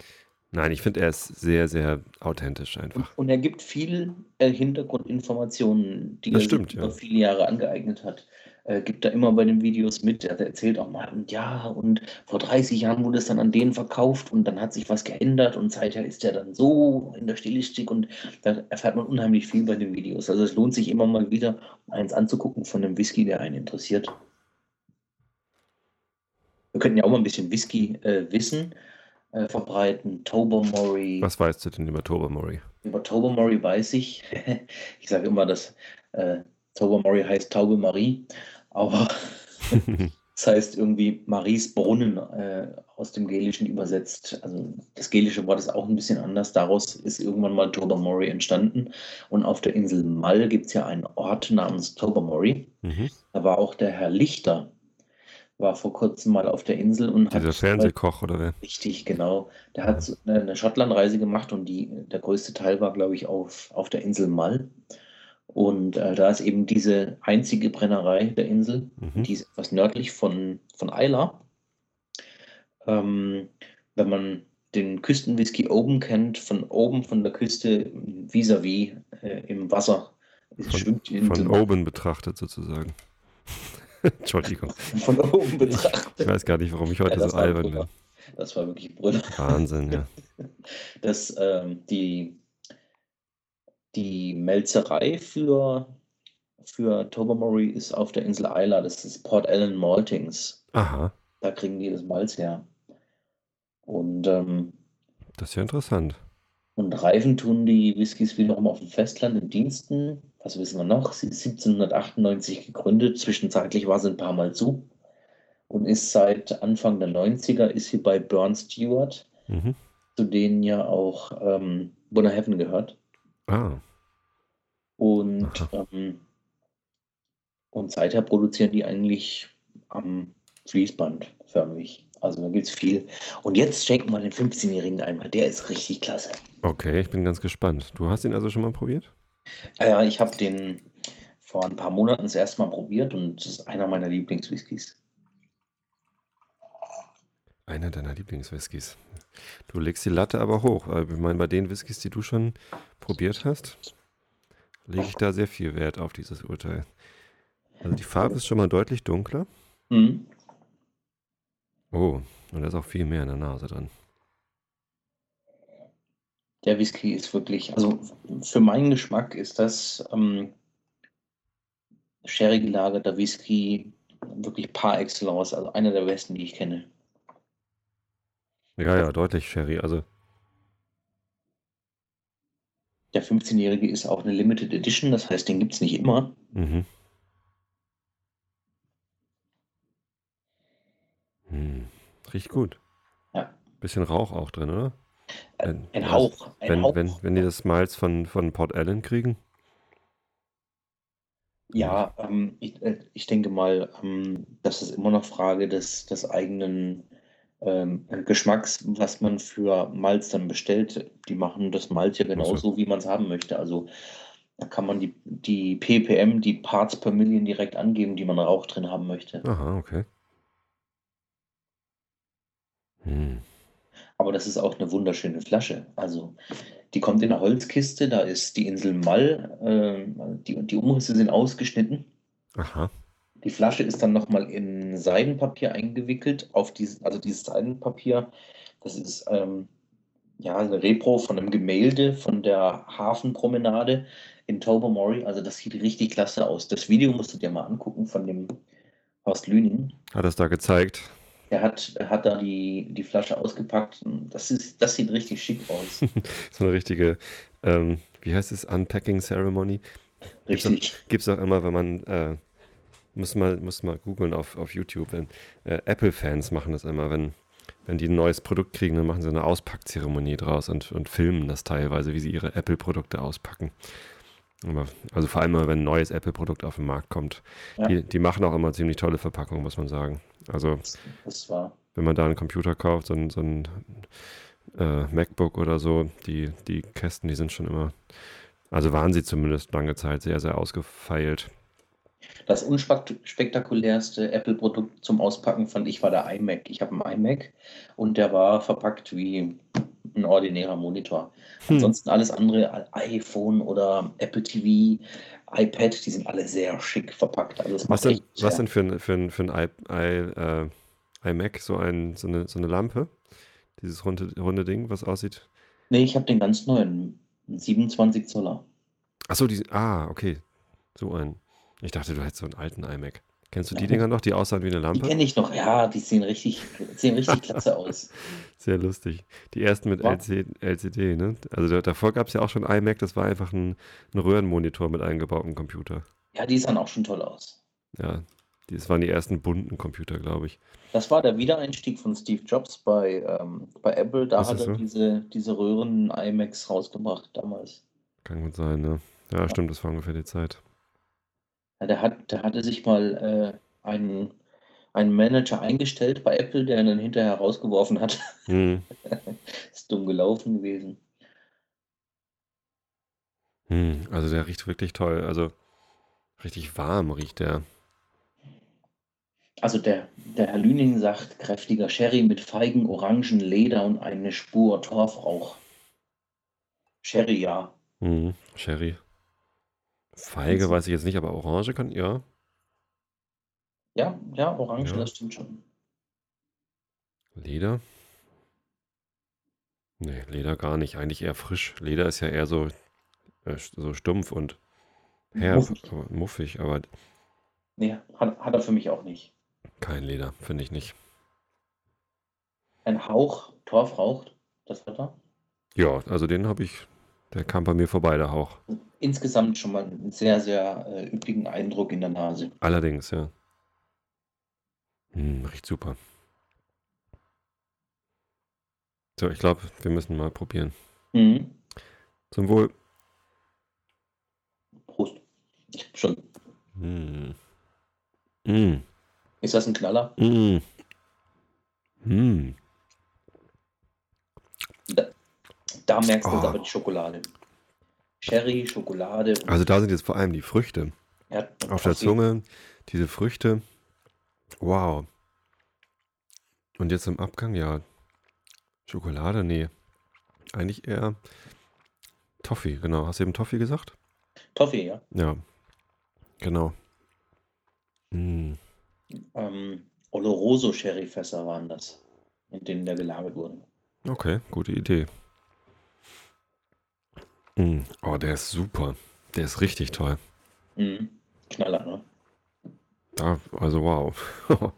Speaker 2: Nein, ich finde, er ist sehr, sehr authentisch
Speaker 3: Und,
Speaker 2: einfach.
Speaker 3: und er gibt viel äh, Hintergrundinformationen, die
Speaker 2: Das
Speaker 3: er
Speaker 2: stimmt,
Speaker 3: sich
Speaker 2: ja.
Speaker 3: über viele Jahre angeeignet hat. Äh, gibt er immer bei den Videos mit. Er erzählt auch mal, und ja, und vor 30 Jahren wurde es dann an den verkauft und dann hat sich was geändert und seither ist er dann so in der Stilistik und da erfährt man unheimlich viel bei den Videos. Also es lohnt sich immer mal wieder, eins anzugucken von einem Whisky, der einen interessiert. Wir könnten ja auch mal ein bisschen Whisky-Wissen äh, verbreiten. Tobermory.
Speaker 2: Was weißt du denn über Tobermory?
Speaker 3: Über Tobermory weiß ich. Ich sage immer, dass äh, Tobermory heißt Taube Marie, aber das heißt irgendwie Maries Brunnen äh, aus dem Gelischen übersetzt. Also das gelische Wort ist auch ein bisschen anders. Daraus ist irgendwann mal Tobermory entstanden. Und auf der Insel Mull gibt es ja einen Ort namens Tobermory.
Speaker 2: mhm.
Speaker 3: Da war auch der Herr Lichter, war vor kurzem mal auf der Insel und
Speaker 2: Dieser
Speaker 3: hat
Speaker 2: Fernsehkoch oder wer?
Speaker 3: Richtig, genau. Der hat eine, Schottlandreise gemacht und die, der größte Teil war, glaube ich, auf, auf der Insel Mull. Und äh, da ist eben diese einzige Brennerei der Insel,
Speaker 2: Mhm.
Speaker 3: die ist etwas nördlich von, von Isla. Ähm, wenn man den Küstenwhisky oben kennt, von oben von der Küste vis-à-vis äh, im Wasser
Speaker 2: Von,
Speaker 3: schwimmt die Insel
Speaker 2: von oben betrachtet sozusagen. Entschuldigung.
Speaker 3: von oben betrachtet.
Speaker 2: Ich weiß gar nicht, warum ich heute
Speaker 3: Ja, das
Speaker 2: so albern bin.
Speaker 3: Das war wirklich Brüller.
Speaker 2: Wahnsinn, ja.
Speaker 3: dass ähm, die, die Melzerei für, für Tobermory ist auf der Insel Isla. Das ist Port Ellen Maltings.
Speaker 2: Aha,
Speaker 3: Da kriegen die das Malz her. Und, ähm,
Speaker 2: das ist ja interessant.
Speaker 3: und reifen tun die Whiskys wiederum auf dem Festland in Diensten. Was wissen wir noch? Sie ist 1798 gegründet. Zwischenzeitlich war sie ein paar Mal zu. Und ist seit Anfang der 90er ist sie bei Burn Stewart,
Speaker 2: Mhm.
Speaker 3: zu denen ja auch ähm, Bonner Heaven gehört.
Speaker 2: Ah,
Speaker 3: Und, ähm, und seither produzieren die eigentlich am Fließband förmlich. Also da gibt es viel. Und jetzt schenken wir den 15-Jährigen einmal. Der ist richtig klasse.
Speaker 2: okay, ich bin ganz gespannt. Du hast ihn also schon mal probiert?
Speaker 3: Ja, ja, ich habe den vor ein paar Monaten das erste Mal probiert und das ist einer meiner Lieblingswhiskys.
Speaker 2: Einer deiner Lieblingswhiskys. Du legst die Latte aber hoch. weil Ich meine, bei den Whiskys, die du schon probiert hast, lege ich da sehr viel Wert auf dieses Urteil. Also die Farbe ist schon mal deutlich dunkler.
Speaker 3: Mhm.
Speaker 2: Oh, und da ist auch viel mehr in der Nase dran.
Speaker 3: Der Whisky ist wirklich, also für meinen Geschmack ist das ähm, sherry gelagerter Whisky wirklich par excellence, also einer der besten, die ich kenne.
Speaker 2: Ja, ja, deutlich Sherry. Also,
Speaker 3: Der 15-Jährige ist auch eine Limited Edition, das heißt, den gibt es nicht immer.
Speaker 2: mhm. Hm, riecht gut.
Speaker 3: Ja.
Speaker 2: Bisschen Rauch auch drin, oder? Wenn-
Speaker 3: Ein Hauch. Ein
Speaker 2: Wenn,
Speaker 3: Hauch.
Speaker 2: wenn, wenn die das Malz von, von Port Allen kriegen.
Speaker 3: Ja, ähm, ich, äh, ich denke mal, ähm, das ist immer noch Frage des, des eigenen ähm, Geschmacks, was man für Malz dann bestellt. Die machen das Malz ja genauso, wie man es haben möchte. Also da kann man die, die ppm, die Parts per Million direkt angeben, die man Rauch drin haben möchte.
Speaker 2: Aha, okay. Hm.
Speaker 3: Aber das ist auch eine wunderschöne Flasche. Also die kommt in einer Holzkiste, da ist die Insel Mall, ähm, die, die Umrisse sind ausgeschnitten.
Speaker 2: Aha.
Speaker 3: Die Flasche ist dann nochmal in Seidenpapier eingewickelt. Auf dieses, also dieses Seidenpapier, das ist ähm, ja eine Repro von einem Gemälde von der Hafenpromenade in Tobermory. Also das sieht richtig klasse aus. Das Video musst du dir mal angucken von dem, Horst Lüning.
Speaker 2: Hat es da gezeigt.
Speaker 3: Er hat, hat da die, die Flasche ausgepackt. Das, ist, das sieht richtig schick aus.
Speaker 2: so eine richtige, ähm, wie heißt es, Unpacking Ceremony.
Speaker 3: Richtig.
Speaker 2: Gibt es auch immer, wenn man, äh, muss mal, muss mal googeln auf, auf YouTube, wenn äh, Apple-Fans machen das immer, wenn, wenn die ein neues Produkt kriegen, dann machen sie eine Auspackzeremonie draus und, und filmen das teilweise, wie sie ihre Apple-Produkte auspacken. Aber, also vor allem, wenn ein neues Apple-Produkt auf den Markt kommt.
Speaker 3: Ja.
Speaker 2: Die, die machen auch immer ziemlich tolle Verpackungen, muss man sagen. Also wenn man da einen Computer kauft, so ein, so ein äh, MacBook oder so, die, die Kästen, die sind schon immer, also waren sie zumindest lange Zeit sehr, sehr ausgefeilt.
Speaker 3: Das unspektakulärste Apple-Produkt zum Auspacken fand ich war der iMac. Ich habe einen iMac und der war verpackt wie ein ordinärer Monitor.
Speaker 2: Hm.
Speaker 3: Ansonsten alles andere, iPhone oder Apple TV, iPad, die sind alle sehr schick verpackt. Also
Speaker 2: Was denn, was denn für ein, für ein, für ein I, I, äh, iMac, so, ein, so, eine, so eine Lampe? Dieses runde, runde Ding, was aussieht?
Speaker 3: Nee, ich habe den ganz neuen, einen 27 Zoller.
Speaker 2: Achso, ah, okay. So ein. Ich dachte, du hättest so einen alten iMac. Kennst du die
Speaker 3: Ja.
Speaker 2: Dinger noch, die aussahen wie eine
Speaker 3: Die
Speaker 2: Lampe?
Speaker 3: kenne ich noch, ja, die sehen richtig, sehen richtig klasse aus.
Speaker 2: Sehr lustig. Die ersten mit
Speaker 3: Ja.
Speaker 2: LC, LCD, ne? Also da, davor gab es ja auch schon iMac, das war einfach ein, ein Röhrenmonitor mit eingebautem Computer.
Speaker 3: Ja, die sahen auch schon toll aus.
Speaker 2: Ja, das waren die ersten bunten Computer, glaube ich.
Speaker 3: Das war der Wiedereinstieg von Steve Jobs bei, ähm, bei Apple. Da
Speaker 2: Ist
Speaker 3: hat er
Speaker 2: so?
Speaker 3: diese, diese Röhren iMacs rausgebracht damals.
Speaker 2: Kann gut sein, ne? Ja, stimmt, das war ungefähr die Zeit.
Speaker 3: Ja, der, hat, der hatte sich mal äh, einen, einen Manager eingestellt bei Apple, der ihn dann hinterher rausgeworfen hat.
Speaker 2: Hm.
Speaker 3: Ist dumm gelaufen gewesen.
Speaker 2: Hm. Also der riecht wirklich toll. Also richtig warm riecht der.
Speaker 3: Also der, der Herr Lüning sagt, kräftiger Sherry mit Feigen, Orangen, Leder und eine Spur Torfrauch. Sherry, ja.
Speaker 2: Hm. Sherry. Feige weiß ich jetzt nicht, aber Orange kann, ja.
Speaker 3: Ja, ja, Orange,
Speaker 2: Ja.
Speaker 3: das stimmt schon.
Speaker 2: Leder? Nee, Leder gar nicht. Eigentlich eher frisch. Leder ist ja eher so, äh, so stumpf und herb,
Speaker 3: Muffig.
Speaker 2: aber muffig, aber
Speaker 3: Nee, hat, hat er für mich auch nicht.
Speaker 2: kein Leder, finde ich nicht.
Speaker 3: Ein Hauch Torfrauch, das hat er.
Speaker 2: Ja, also den habe ich, der kam bei mir vorbei, der Hauch.
Speaker 3: Insgesamt schon mal einen sehr, sehr äh, üppigen Eindruck in der Nase.
Speaker 2: Allerdings, ja. Hm, riecht super. So, ich glaube, wir müssen mal probieren.
Speaker 3: Mhm.
Speaker 2: Zum Wohl.
Speaker 3: Prost. Schon.
Speaker 2: Hm. Hm.
Speaker 3: Ist das ein Knaller?
Speaker 2: Hm. Hm.
Speaker 3: Da, da merkst du
Speaker 2: Oh.
Speaker 3: jetzt aber die Schokolade. Sherry, Schokolade.
Speaker 2: Also da sind jetzt vor allem die Früchte.
Speaker 3: ja,
Speaker 2: Auf der. Zunge, diese Früchte. Wow. Und jetzt im Abgang, ja. Schokolade, nee. Eigentlich eher Toffee, genau. Hast du eben Toffee gesagt?
Speaker 3: Toffee, ja.
Speaker 2: Ja. Genau. Mm.
Speaker 3: Ähm, Oloroso Sherryfässer waren das, in denen der gelagert wurde.
Speaker 2: Okay, gute Idee. Mm. Oh, der ist super. Der ist richtig toll.
Speaker 3: Mhm. Knaller, ne?
Speaker 2: Da, also wow.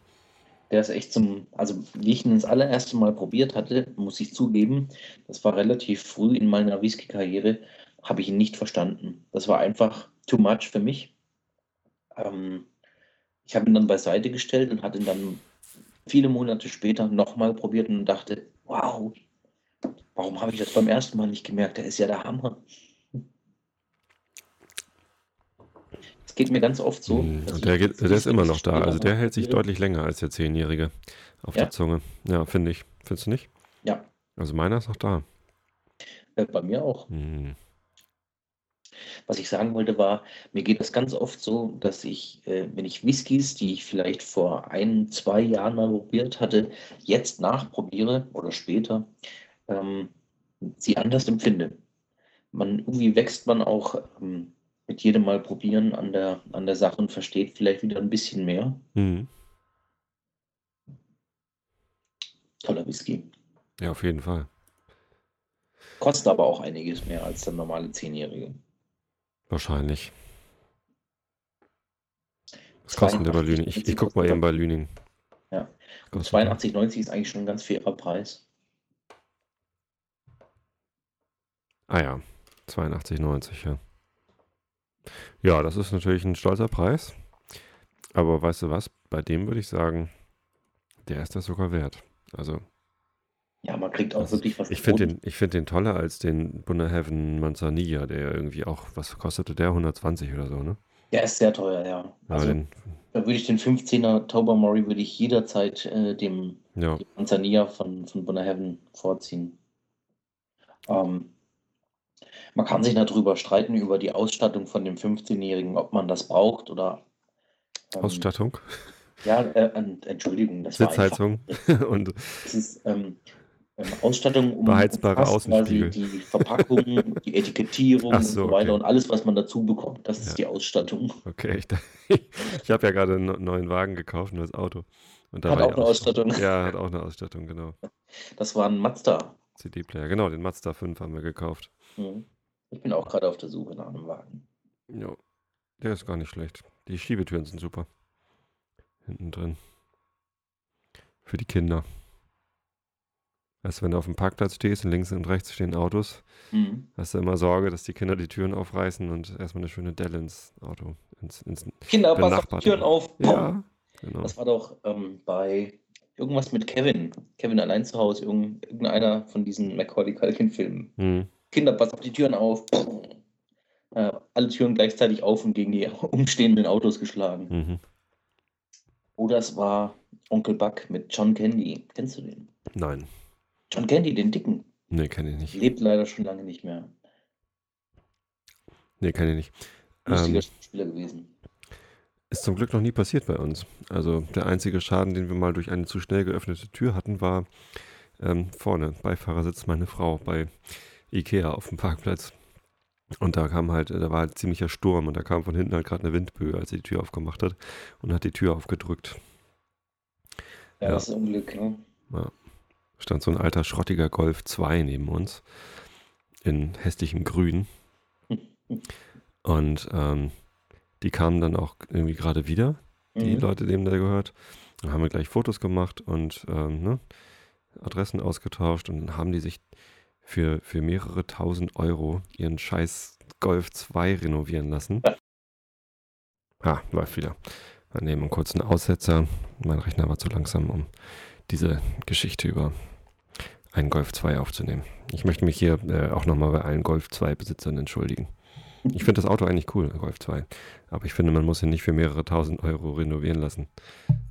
Speaker 3: Der ist echt zum, also wie ich ihn das allererste Mal probiert hatte, muss ich zugeben, das war relativ früh in meiner Whisky-Karriere, habe ich ihn nicht verstanden. Das war einfach too much für mich. Ähm, ich habe ihn dann beiseite gestellt und hatte ihn dann viele Monate später nochmal probiert und dachte, wow, warum habe ich das beim ersten Mal nicht gemerkt? Der ist ja der Hammer. Es geht mir ganz oft so. Dass
Speaker 2: Und der, geht, der ist immer noch da. Also der hält sich deutlich länger als der Zehnjährige auf
Speaker 3: Ja.
Speaker 2: der Zunge. Ja, finde ich. Findest du nicht?
Speaker 3: Ja,
Speaker 2: Also meiner ist noch da.
Speaker 3: äh, bei mir auch.
Speaker 2: Mm.
Speaker 3: Was ich sagen wollte war, mir geht das ganz oft so, dass ich, äh, wenn ich Whiskys, die ich vielleicht vor ein, zwei Jahren mal probiert hatte, jetzt nachprobiere oder später, ähm, sie anders empfinde. Man, irgendwie wächst man auch ähm, mit jedem Mal probieren an der, an der Sache und versteht vielleicht wieder ein bisschen mehr.
Speaker 2: Mm.
Speaker 3: Toller Whisky.
Speaker 2: Ja, auf jeden Fall.
Speaker 3: Kostet aber auch einiges mehr als der normale Zehnjährige.
Speaker 2: Wahrscheinlich. Was kostet der bei Lüning? Ich, ich guck mal eben bei Lüning.
Speaker 3: Ja.
Speaker 2: Kostet der?
Speaker 3: 82,90 ist eigentlich schon ein ganz fairer Preis.
Speaker 2: Ah ja, 82,90, ja. Ja, das ist natürlich ein stolzer Preis. Aber weißt du was? Bei dem würde ich sagen, der ist das sogar wert. Also,
Speaker 3: Ja, man kriegt auch
Speaker 2: Das-
Speaker 3: wirklich was
Speaker 2: ich finde den, ich find den toller als den Bunderhaven Manzanilla, der irgendwie auch, was kostete der? 120 oder so, ne?
Speaker 3: Der ist sehr teuer, ja. Also,
Speaker 2: den,
Speaker 3: da würde ich den 15er Tobermory würde ich jederzeit äh, dem
Speaker 2: ja,
Speaker 3: Tanzania von, von Bunnerhaven vorziehen. Ähm, man kann sich darüber streiten, über die Ausstattung von dem 15-Jährigen, ob man das braucht oder. ähm,
Speaker 2: Ausstattung,
Speaker 3: Ja, äh, äh, Entschuldigung, das war.
Speaker 2: Sitzheizung und
Speaker 3: Es ist ähm, ähm, Ausstattung, um
Speaker 2: Beheizbare Außenspiegel.
Speaker 3: die Verpackung, die Etikettierung
Speaker 2: Ach
Speaker 3: und
Speaker 2: so,
Speaker 3: so weiter
Speaker 2: okay.
Speaker 3: und alles, was man dazu bekommt. Das ist
Speaker 2: Ja.
Speaker 3: die Ausstattung.
Speaker 2: okay, ich, ich habe ja gerade einen neuen Wagen gekauft, ein neues Auto. Und da
Speaker 3: Hat
Speaker 2: war
Speaker 3: auch eine
Speaker 2: so-
Speaker 3: Ausstattung.
Speaker 2: Ja, hat auch eine Ausstattung, genau.
Speaker 3: Das war ein Mazda.
Speaker 2: CD-Player, genau, den Mazda 5 haben wir gekauft.
Speaker 3: Mhm. Ich bin auch gerade auf der Suche nach einem Wagen.
Speaker 2: Ja, der ist gar nicht schlecht. Die Schiebetüren sind super. Hinten drin. Für die Kinder. Du, wenn du auf dem Parkplatz stehst und links und rechts stehen Autos,
Speaker 3: Mhm.
Speaker 2: hast du immer Sorge, dass die Kinder die Türen aufreißen und erstmal eine schöne Delle ins Auto. Ins, ins,
Speaker 3: Kinder, pass auf die. Türen auf.
Speaker 2: ja, genau.
Speaker 3: Das war doch ähm, bei irgendwas mit Kevin. Kevin allein zu Hause, irgend- irgendeiner von diesen Macaulay Culkin-Filmen.
Speaker 2: Hm.
Speaker 3: Kinder, pass auf die Türen auf. Äh, alle Türen gleichzeitig auf und gegen die umstehenden Autos geschlagen.
Speaker 2: Mhm.
Speaker 3: Oder es war Onkel Buck mit John Candy. Kennst du den?
Speaker 2: Nein,
Speaker 3: John Candy, den Dicken.
Speaker 2: nee, kenne ich nicht.
Speaker 3: Lebt leider schon lange nicht mehr.
Speaker 2: Nee, kenne ich nicht.
Speaker 3: Lustiger
Speaker 2: Ähm,
Speaker 3: Schauspieler gewesen.
Speaker 2: Ist zum Glück noch nie passiert bei uns. Also der einzige Schaden, den wir mal durch eine zu schnell geöffnete Tür hatten, war ähm, vorne, Beifahrersitz meine Frau bei Ikea auf dem Parkplatz. Und da kam halt, da war halt ziemlicher Sturm und da kam von hinten halt gerade eine Windböe, als sie die Tür aufgemacht hat und hat die Tür aufgedrückt.
Speaker 3: Ja,
Speaker 2: ja.
Speaker 3: das ist Unglück. Ne?
Speaker 2: Stand so ein alter schrottiger Golf 2 neben uns in hässlichem Grün. Und ähm, die kamen dann auch irgendwie gerade wieder, die
Speaker 3: Mhm.
Speaker 2: Leute, denen der gehört. Dann haben wir gleich Fotos gemacht und ähm, ne, Adressen ausgetauscht und dann haben die sich für, für mehrere tausend Euro ihren scheiß Golf 2 renovieren lassen. Ah, läuft wieder. Dann nehmen wir einen kurzen Aussetzer. Mein Rechner war zu langsam, um diese Geschichte über einen Golf 2 aufzunehmen. Ich möchte mich hier äh, auch nochmal bei allen Golf 2 Besitzern entschuldigen. Ich finde das Auto eigentlich cool, Golf 2. Aber ich finde, man muss ihn nicht für mehrere tausend Euro renovieren lassen.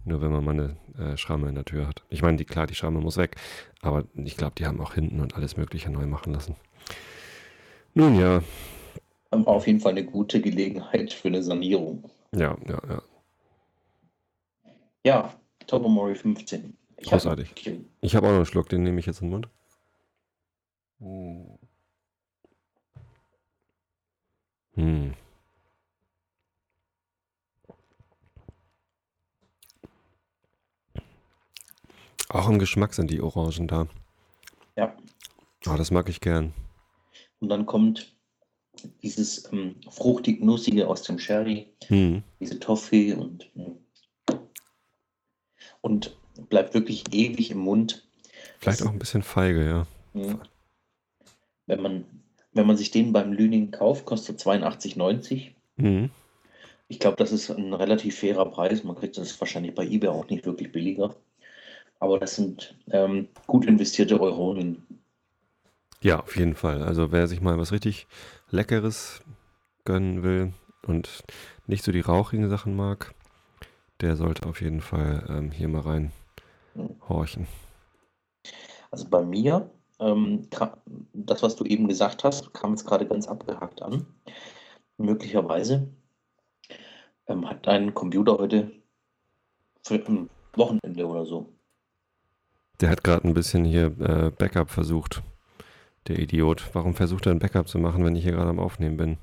Speaker 2: Nur wenn man mal eine äh, Schramme in der Tür hat. Ich meine, die, klar, die Schramme muss weg. Aber ich glaube, die haben auch hinten und alles Mögliche neu machen lassen. Nun ja,
Speaker 3: auf jeden Fall eine gute Gelegenheit für eine Sanierung.
Speaker 2: ja, ja, ja.
Speaker 3: Ja, Tobermory 15. Ich hab
Speaker 2: Großartig.
Speaker 3: Stückchen.
Speaker 2: Ich habe auch noch einen Schluck, den nehme ich jetzt in den Mund. Hm. Auch im Geschmack sind die Orangen da.
Speaker 3: Ja.
Speaker 2: Ah, das mag ich gern.
Speaker 3: Und dann kommt dieses ähm, fruchtig-nussige aus dem Sherry,
Speaker 2: Hm.
Speaker 3: diese Toffee und, und bleibt wirklich ewig im Mund.
Speaker 2: Vielleicht
Speaker 3: Das-
Speaker 2: auch ein bisschen feige, ja.
Speaker 3: Mhm. Wenn man, wenn man sich den beim Lüning kauft, kostet 82,90.
Speaker 2: Hm.
Speaker 3: Ich glaube, das ist ein relativ fairer Preis. Man kriegt das wahrscheinlich bei eBay auch nicht wirklich billiger. Aber das sind ähm, gut investierte Euronen.
Speaker 2: Ja, auf jeden Fall. Also wer sich mal was richtig Leckeres gönnen will und nicht so die rauchigen Sachen mag, der sollte auf jeden Fall ähm, hier mal rein
Speaker 3: Mhm.
Speaker 2: horchen.
Speaker 3: Also bei mir, ähm, das, was du eben gesagt hast, kam jetzt gerade ganz abgehakt an. Möglicherweise ähm, hat dein Computer heute für ein Wochenende oder so.
Speaker 2: Der hat gerade ein bisschen hier äh, Backup versucht. Der Idiot. Warum versucht er ein Backup zu machen, wenn ich hier gerade am Aufnehmen bin?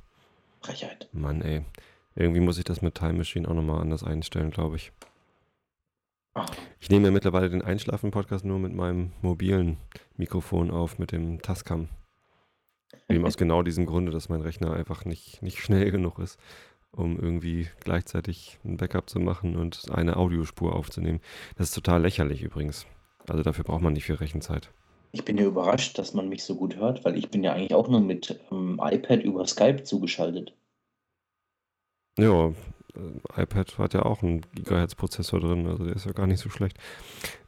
Speaker 3: Frechheit.
Speaker 2: Mann, ey. Irgendwie muss ich das mit Time Machine auch nochmal anders einstellen, glaube ich. Ich nehme ja mittlerweile den Einschlafen-Podcast nur mit meinem mobilen Mikrofon auf, mit dem Tascam. Eben aus genau diesem Grunde, dass mein Rechner einfach nicht, nicht schnell genug ist. um irgendwie gleichzeitig ein Backup zu machen und eine Audiospur aufzunehmen. Das ist total lächerlich übrigens. Also dafür braucht man nicht viel Rechenzeit.
Speaker 3: Ich bin ja überrascht, dass man mich so gut hört, weil ich bin ja eigentlich auch nur mit ähm, iPad über Skype zugeschaltet.
Speaker 2: Ja, iPad hat ja auch einen Gigahertz-Prozessor drin, also der ist ja gar nicht so schlecht.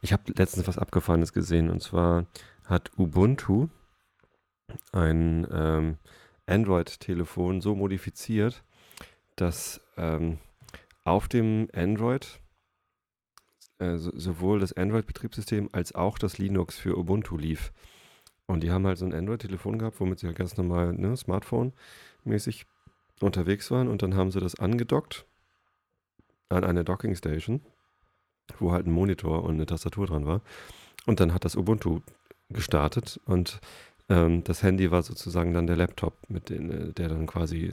Speaker 2: Ich habe letztens was Abgefahrenes gesehen und zwar hat Ubuntu ein ähm, Android-Telefon so modifiziert, dass ähm, auf dem Android äh, so, sowohl das Android-Betriebssystem als auch das Linux für Ubuntu lief. Und die haben halt so ein Android-Telefon gehabt, womit sie halt ganz normal ne, Smartphone-mäßig unterwegs waren. Und dann haben sie das angedockt an eine Docking Station, wo halt ein Monitor und eine Tastatur dran war. Und dann hat das Ubuntu gestartet und ähm, das Handy war sozusagen dann der Laptop, mit den, äh, der dann quasi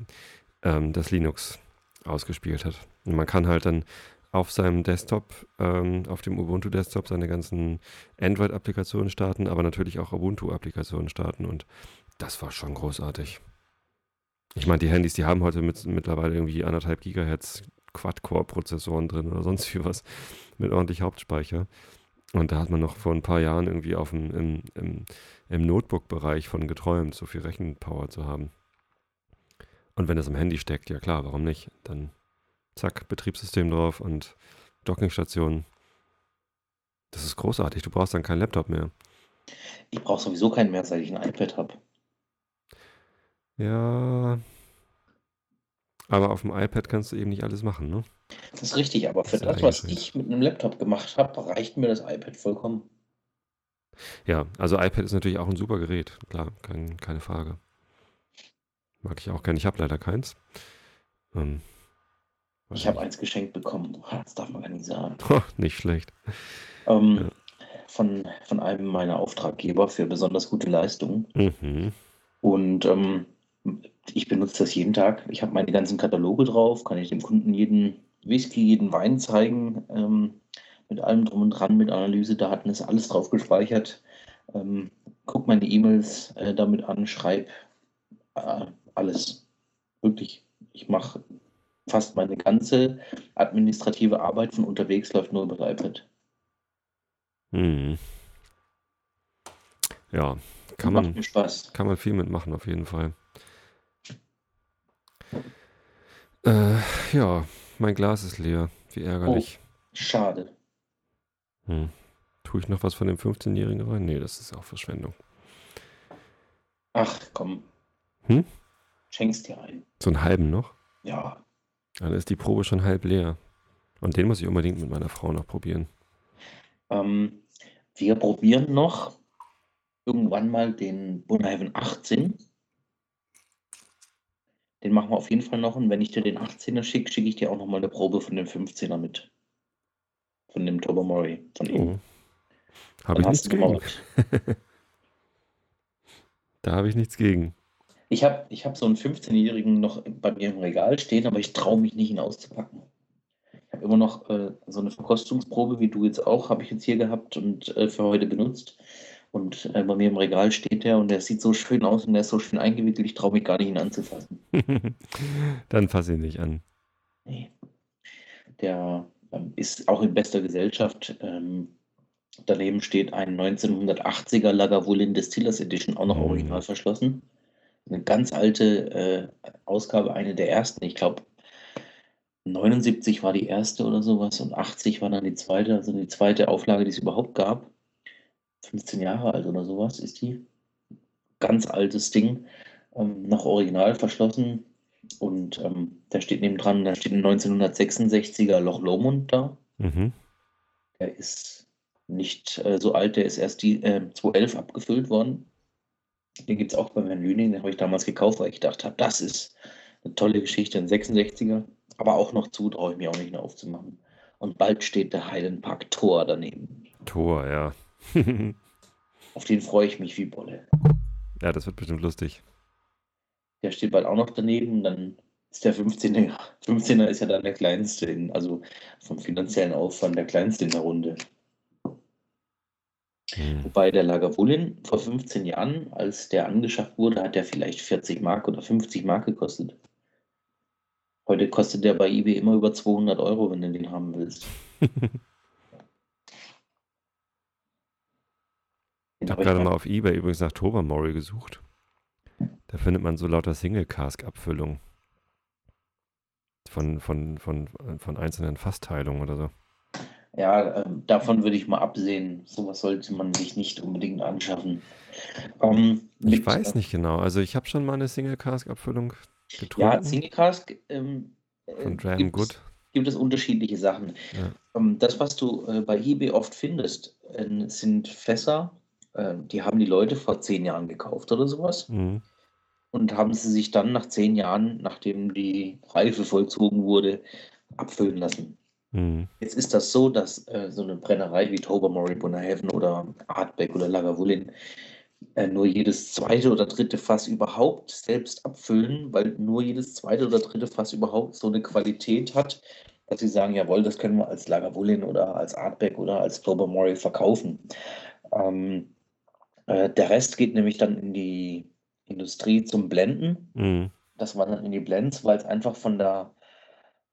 Speaker 2: ähm, das Linux ausgespielt hat. Und man kann halt dann auf seinem Desktop, ähm, auf dem Ubuntu-Desktop seine ganzen Android-Applikationen starten, aber natürlich auch Ubuntu-Applikationen starten und das war schon großartig. Ich meine, die Handys, die haben heute mit, mittlerweile irgendwie anderthalb Gigahertz Quad-Core-Prozessoren drin oder sonst wie was mit ordentlich Hauptspeicher. Und da hat man noch vor ein paar Jahren irgendwie auf dem, im, im, im Notebook-Bereich von geträumt, so viel Rechenpower zu haben. Und wenn das im Handy steckt, ja klar, warum nicht? Dann zack, Betriebssystem drauf und Dockingstation. Das ist großartig. Du brauchst dann keinen Laptop mehr.
Speaker 3: Ich brauche sowieso keinen mehr, seit ich ein iPad habe.
Speaker 2: Ja. Aber auf dem iPad kannst du eben nicht alles machen, ne?
Speaker 3: Das ist richtig, aber für
Speaker 2: Das
Speaker 3: das, was ich mit einem Laptop gemacht habe, reicht mir das iPad vollkommen.
Speaker 2: Ja, also iPad ist natürlich auch ein super Gerät, klar, kein, keine Frage. Mag ich auch gerne. Ich habe leider keins. Ähm,
Speaker 3: Ich habe eins geschenkt bekommen. Das darf man gar nicht sagen.
Speaker 2: nicht schlecht.
Speaker 3: Ähm,
Speaker 2: Ja.
Speaker 3: von, von einem meiner Auftraggeber für besonders gute Leistungen.
Speaker 2: Mhm.
Speaker 3: Und ähm, ich benutze das jeden Tag. Ich habe meine ganzen Kataloge drauf, kann ich dem Kunden jeden Whisky, jeden Wein zeigen, ähm, mit allem drum und dran, mit Analysedaten ist alles drauf gespeichert. Ähm, guck meine E-Mails äh, damit an, schreib äh, alles. Wirklich. Ich mache fast meine ganze administrative Arbeit von unterwegs läuft nur über das iPad.
Speaker 2: Mhm. Ja, kann
Speaker 3: Macht
Speaker 2: man,
Speaker 3: mir Spaß.
Speaker 2: kann man viel mitmachen, auf jeden Fall. Äh, ja, mein Glas ist leer. Wie ärgerlich.
Speaker 3: Schade.
Speaker 2: Hm. Tue ich noch was von dem 15-Jährigen rein? Nee, das ist auch Verschwendung.
Speaker 3: Ach komm.
Speaker 2: Hm?
Speaker 3: Schenkst dir ein.
Speaker 2: So einen halben noch?
Speaker 3: Ja.
Speaker 2: Dann ist die Probe schon halb leer. Und den muss ich unbedingt mit meiner Frau noch probieren.
Speaker 3: Ähm, wir probieren noch irgendwann mal den Bunhaven 18. Den machen wir auf jeden Fall noch. Und wenn ich dir den 18er schicke, schicke ich dir auch noch mal eine Probe von dem 15er mit. Von dem Tobermory. Von ihm.
Speaker 2: Oh. Habe ich nichts gegen. Da habe ich nichts gegen.
Speaker 3: Ich habe ich hab so einen 15-Jährigen noch bei mir im Regal stehen, aber ich traue mich nicht, ihn auszupacken. Ich habe immer noch äh, so eine Verkostungsprobe, wie du jetzt auch, habe ich jetzt hier gehabt und äh, für heute benutzt. Und äh, bei mir im Regal steht der und der sieht so schön aus und der ist so schön eingewickelt, ich traue mich gar nicht, ihn anzufassen.
Speaker 2: Dann fasse ihn nicht an.
Speaker 3: Nee. Der ähm, ist auch in bester Gesellschaft. Ähm, daneben steht ein 1980er Lagavulin Distillers Edition, auch noch
Speaker 2: Mhm.
Speaker 3: original verschlossen. Eine ganz alte äh, Ausgabe, eine der ersten. Ich glaube, 79 war die erste oder sowas und 80 war dann die zweite, also die zweite Auflage, die es überhaupt gab. 15 Jahre alt oder sowas ist die. Ganz altes Ding, ähm, noch original verschlossen. Und ähm, da steht nebendran, da steht ein 1966er Loch Lomond da.
Speaker 2: Mhm.
Speaker 3: Der ist nicht äh, so alt, der ist erst die, äh, 2011 abgefüllt worden. Den gibt es auch bei Herrn Lüning, den habe ich damals gekauft, weil ich gedacht habe, das ist eine tolle Geschichte, ein 66er. Aber auch noch zu, traue ich mir auch nicht mehr aufzumachen. Und bald steht der Highland Park Tor daneben.
Speaker 2: Tor, ja.
Speaker 3: Auf den freue ich mich wie Bolle.
Speaker 2: ja, das wird bestimmt lustig.
Speaker 3: Der steht bald auch noch daneben. Dann ist der 15er. 15er ist ja dann der kleinste, in, also vom finanziellen Aufwand der kleinste in der Runde.
Speaker 2: Hm.
Speaker 3: Wobei der Lagavulin vor 15 Jahren, als der angeschafft wurde, hat der vielleicht 40 Mark oder 50 Mark gekostet. Heute kostet der bei eBay immer über 200 Euro, wenn du den haben willst.
Speaker 2: Ich habe gerade mal auf Ebay übrigens nach Tobermory gesucht. Da findet man so lauter Single-Cask-Abfüllungen. Von, von, von, von einzelnen Fassteilungen oder so.
Speaker 3: Ja, ähm, davon würde ich mal absehen. Sowas sollte man sich nicht unbedingt anschaffen. Ähm,
Speaker 2: Ich weiß
Speaker 3: äh,
Speaker 2: nicht genau. Also ich habe schon mal eine Single-Cask-Abfüllung
Speaker 3: Ja,
Speaker 2: getrunken
Speaker 3: Single Cask ähm, äh,
Speaker 2: von Dram
Speaker 3: gibt,
Speaker 2: Good.
Speaker 3: es, gibt es unterschiedliche Sachen.
Speaker 2: Ja.
Speaker 3: Ähm, das, was du äh, bei eBay oft findest, äh, sind Fässer, äh, die haben die Leute vor zehn Jahren gekauft oder sowas.
Speaker 2: Mhm.
Speaker 3: Und haben sie sich dann nach zehn Jahren, nachdem die Reife vollzogen wurde, abfüllen lassen.
Speaker 2: Mhm.
Speaker 3: Jetzt ist das so, dass äh, so eine Brennerei wie Tobermory, Bunnerhaven oder Artbeck oder Lagavulin äh, nur jedes zweite oder dritte Fass überhaupt selbst abfüllen, weil nur jedes zweite oder dritte Fass überhaupt so eine Qualität hat, dass sie sagen, jawohl, das können wir als Lagavulin oder als Artbeck oder als Tobermory verkaufen. Ähm, äh, der Rest geht nämlich dann in die Industrie zum Blenden.
Speaker 2: Mhm.
Speaker 3: Das wandert in die Blends, weil es einfach von der,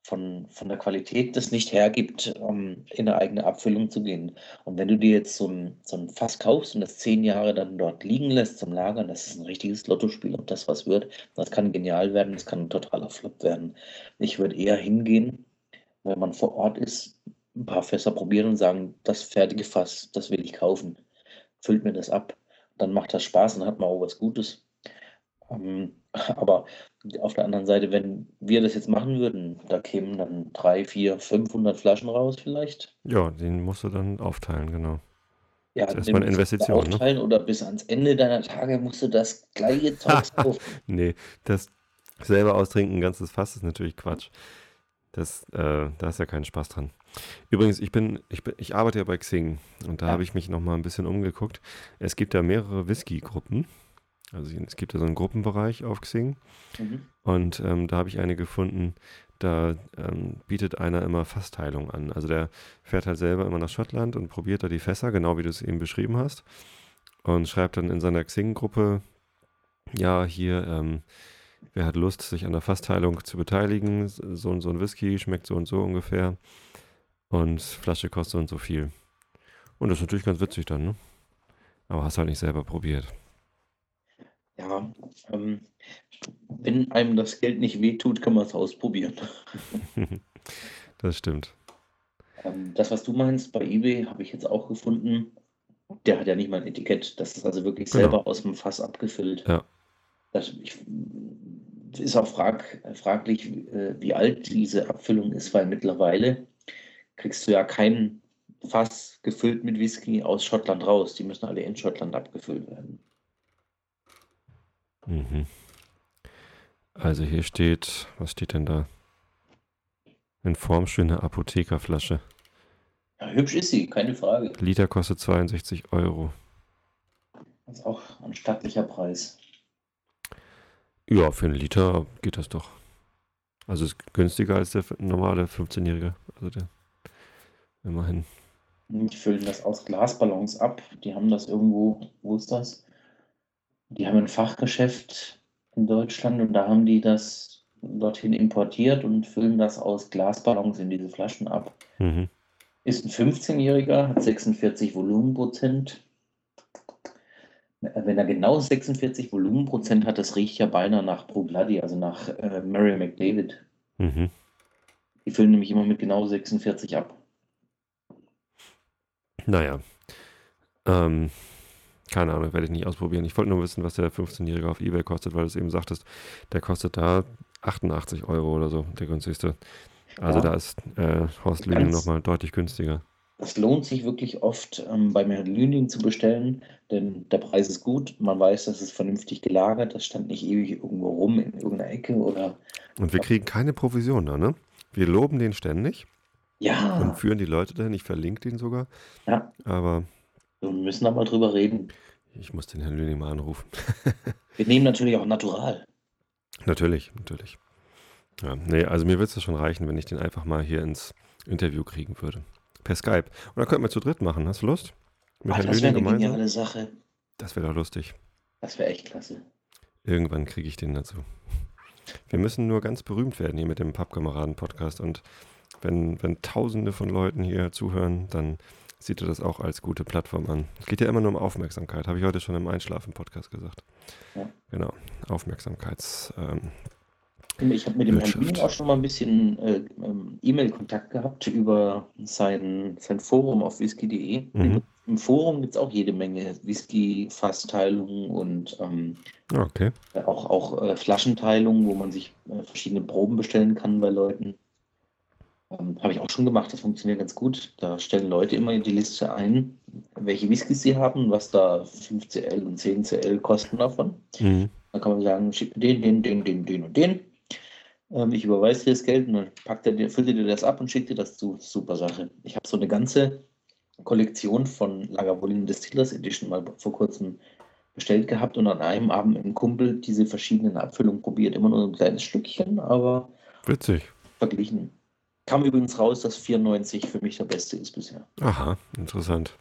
Speaker 3: von, von der Qualität das nicht hergibt, ähm, in eine eigene Abfüllung zu gehen. Und wenn du dir jetzt so ein, so ein Fass kaufst und das zehn Jahre dann dort liegen lässt zum Lagern, das ist ein richtiges Lottospiel, ob das was wird. Das kann genial werden, das kann ein totaler Flop werden. Ich würde eher hingehen, wenn man vor Ort ist, ein paar Fässer probieren und sagen, das fertige Fass, das will ich kaufen. Füllt mir das ab. Dann macht das Spaß und hat man auch was Gutes. Ähm, aber auf der anderen Seite, wenn wir das jetzt machen würden, da kämen dann drei, vier, 500 Flaschen raus vielleicht.
Speaker 2: Ja, den musst du dann aufteilen, genau.
Speaker 3: Ja,
Speaker 2: Das ist erstmal eine Investition, ne?
Speaker 3: aufteilen Oder bis ans Ende deiner Tage musst du das gleiche Zeug kaufen.
Speaker 2: Nee, das selber austrinken, ein ganzes Fass ist natürlich Quatsch. Das, äh, da ist ja keinen Spaß dran. Übrigens, ich bin, ich bin, ich arbeite ja bei Xing und da
Speaker 3: Ja.
Speaker 2: habe ich mich noch mal ein bisschen umgeguckt. Es gibt da mehrere Whisky-Gruppen. Also es gibt da so einen Gruppenbereich auf Xing
Speaker 3: Mhm.
Speaker 2: und ähm, da habe ich eine gefunden, da ähm, bietet einer immer Fassteilung an. Also der fährt halt selber immer nach Schottland und probiert da die Fässer, genau wie du es eben beschrieben hast. Und schreibt dann in seiner Xing-Gruppe, ja, hier, ähm, wer hat Lust, sich an der Fassteilung zu beteiligen? So und so ein Whisky, schmeckt so und so ungefähr. Und Flasche kostet und so viel. Und das ist natürlich ganz witzig dann, ne? Aber hast halt nicht selber probiert.
Speaker 3: Ja, ähm, wenn einem das Geld nicht wehtut, kann man es ausprobieren.
Speaker 2: das stimmt.
Speaker 3: Ähm, das, was du meinst, bei eBay habe ich jetzt auch gefunden. Der hat ja nicht mal ein Etikett. Das ist also wirklich
Speaker 2: Genau.
Speaker 3: selber aus dem Fass abgefüllt.
Speaker 2: Ja.
Speaker 3: Das ich, ist auch frag, fraglich, äh, wie alt diese Abfüllung ist, weil mittlerweile kriegst du ja kein Fass gefüllt mit Whisky aus Schottland raus. Die müssen alle in Schottland abgefüllt werden.
Speaker 2: Mhm. Also hier steht, was steht denn da? In formschöne Apothekerflasche.
Speaker 3: Ja, hübsch ist sie, keine Frage.
Speaker 2: Liter kostet 62 Euro.
Speaker 3: Das ist auch ein stattlicher Preis.
Speaker 2: Ja, für einen Liter geht das doch. Also ist günstiger als der normale 15-Jährige. Also der, immerhin.
Speaker 3: Die füllen das aus Glasballons ab. Die haben das irgendwo, wo ist das? Die haben ein Fachgeschäft in Deutschland und da haben die das dorthin importiert und füllen das aus Glasballons in diese Flaschen ab.
Speaker 2: Mhm.
Speaker 3: Ist ein 15-Jähriger, hat 46 Volumenprozent. Wenn er genau 46 Volumenprozent hat, das riecht ja beinahe nach Pro Bloody, also nach äh, Mary McDavid.
Speaker 2: Mhm.
Speaker 3: Die füllen nämlich immer mit genau 46 ab.
Speaker 2: Naja. Ähm, keine Ahnung, werde ich nicht ausprobieren. Ich wollte nur wissen, was der 15-Jährige auf Ebay kostet, weil du es eben sagtest, der kostet da 88 Euro oder so, der günstigste. Also
Speaker 3: Ja.
Speaker 2: da ist äh, Horst Lüning nochmal deutlich günstiger.
Speaker 3: Es lohnt sich wirklich oft ähm, bei Herrn Lüning zu bestellen, denn der Preis ist gut. Man weiß, das ist vernünftig gelagert. Das stand nicht ewig irgendwo rum in irgendeiner Ecke oder.
Speaker 2: Und wir kriegen keine Provision da, ne? Wir loben den ständig
Speaker 3: Ja,
Speaker 2: und führen die Leute dahin. Ich verlinke den sogar.
Speaker 3: ja,
Speaker 2: Aber
Speaker 3: wir müssen da mal drüber reden.
Speaker 2: ich muss den Herrn Lüning mal anrufen.
Speaker 3: Wir nehmen natürlich auch natural.
Speaker 2: Natürlich, natürlich. Ja, nee, also mir würde es schon reichen, wenn ich den einfach mal hier ins Interview kriegen würde. Per Skype. Und dann könnten wir zu dritt machen. Hast du Lust? Mit
Speaker 3: Ach,
Speaker 2: Herrn
Speaker 3: das wäre eine geniale Sache.
Speaker 2: Das wäre doch lustig.
Speaker 3: Das wäre echt klasse.
Speaker 2: Irgendwann kriege ich den dazu. Wir müssen nur ganz berühmt werden hier mit dem Pappkameraden-Podcast. Und wenn, wenn tausende von Leuten hier zuhören, dann sieht er das auch als gute Plattform an. Es geht ja immer nur um Aufmerksamkeit, habe ich heute schon im Einschlafen-Podcast gesagt.
Speaker 3: Ja.
Speaker 2: Genau, Aufmerksamkeits. Ähm,
Speaker 3: Ich habe mit dem Herrn. Bühning auch schon mal ein bisschen äh, ähm, E-Mail-Kontakt gehabt über sein, sein Forum auf whisky.de.
Speaker 2: Mhm.
Speaker 3: Im Forum gibt es auch jede Menge Whisky-Fassteilungen und ähm,
Speaker 2: ah, okay.
Speaker 3: auch, auch äh, Flaschenteilungen, wo man sich äh, verschiedene Proben bestellen kann bei Leuten. Ähm, Habe ich auch schon gemacht, das funktioniert ganz gut. Da stellen Leute immer die Liste ein, welche Whiskys sie haben, was da 5CL und 10CL kosten davon.
Speaker 2: Mhm.
Speaker 3: Dann kann man sagen, schick mir den, den, den, den, den und den. Ähm, ich überweise dir das Geld und dann packt er dir, füllt er dir das ab und schickt dir das zu. Super Sache. Ich habe so eine ganze Kollektion von Lagavulin Distillers Edition mal vor kurzem bestellt gehabt und an einem Abend mit einem Kumpel diese verschiedenen Abfüllungen probiert. Immer nur ein kleines Stückchen, aber
Speaker 2: Witzig.
Speaker 3: verglichen. Kam übrigens raus, dass 94 für mich der beste ist bisher.
Speaker 2: Aha, interessant.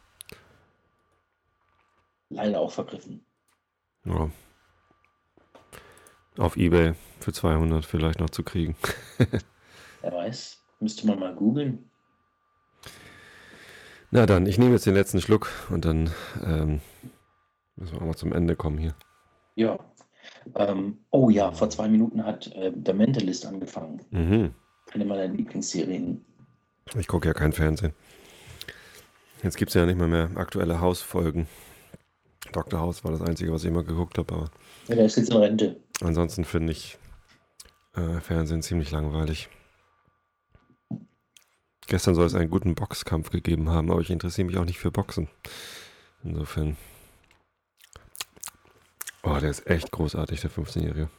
Speaker 3: Leider auch vergriffen.
Speaker 2: Ja. Auf Ebay für 200 vielleicht noch zu kriegen.
Speaker 3: Wer weiß, müsste man mal googeln.
Speaker 2: Na dann, ich nehme jetzt den letzten Schluck und dann ähm, müssen wir auch mal zum Ende kommen hier.
Speaker 3: Ja. Ähm, oh ja, vor zwei Minuten hat äh, der Mentalist angefangen.
Speaker 2: Mhm.
Speaker 3: Eine meiner Lieblingsserien.
Speaker 2: Ich gucke ja kein Fernsehen. Jetzt gibt es ja nicht mehr mehr aktuelle Hausfolgen. Dr. House war das Einzige, was ich immer geguckt habe, aber
Speaker 3: Ja, der ist jetzt in Rente.
Speaker 2: ansonsten finde ich äh, Fernsehen ziemlich langweilig. Gestern soll es einen guten Boxkampf gegeben haben, aber ich interessiere mich auch nicht für Boxen. Insofern. Oh, der ist echt großartig, der 15-Jährige.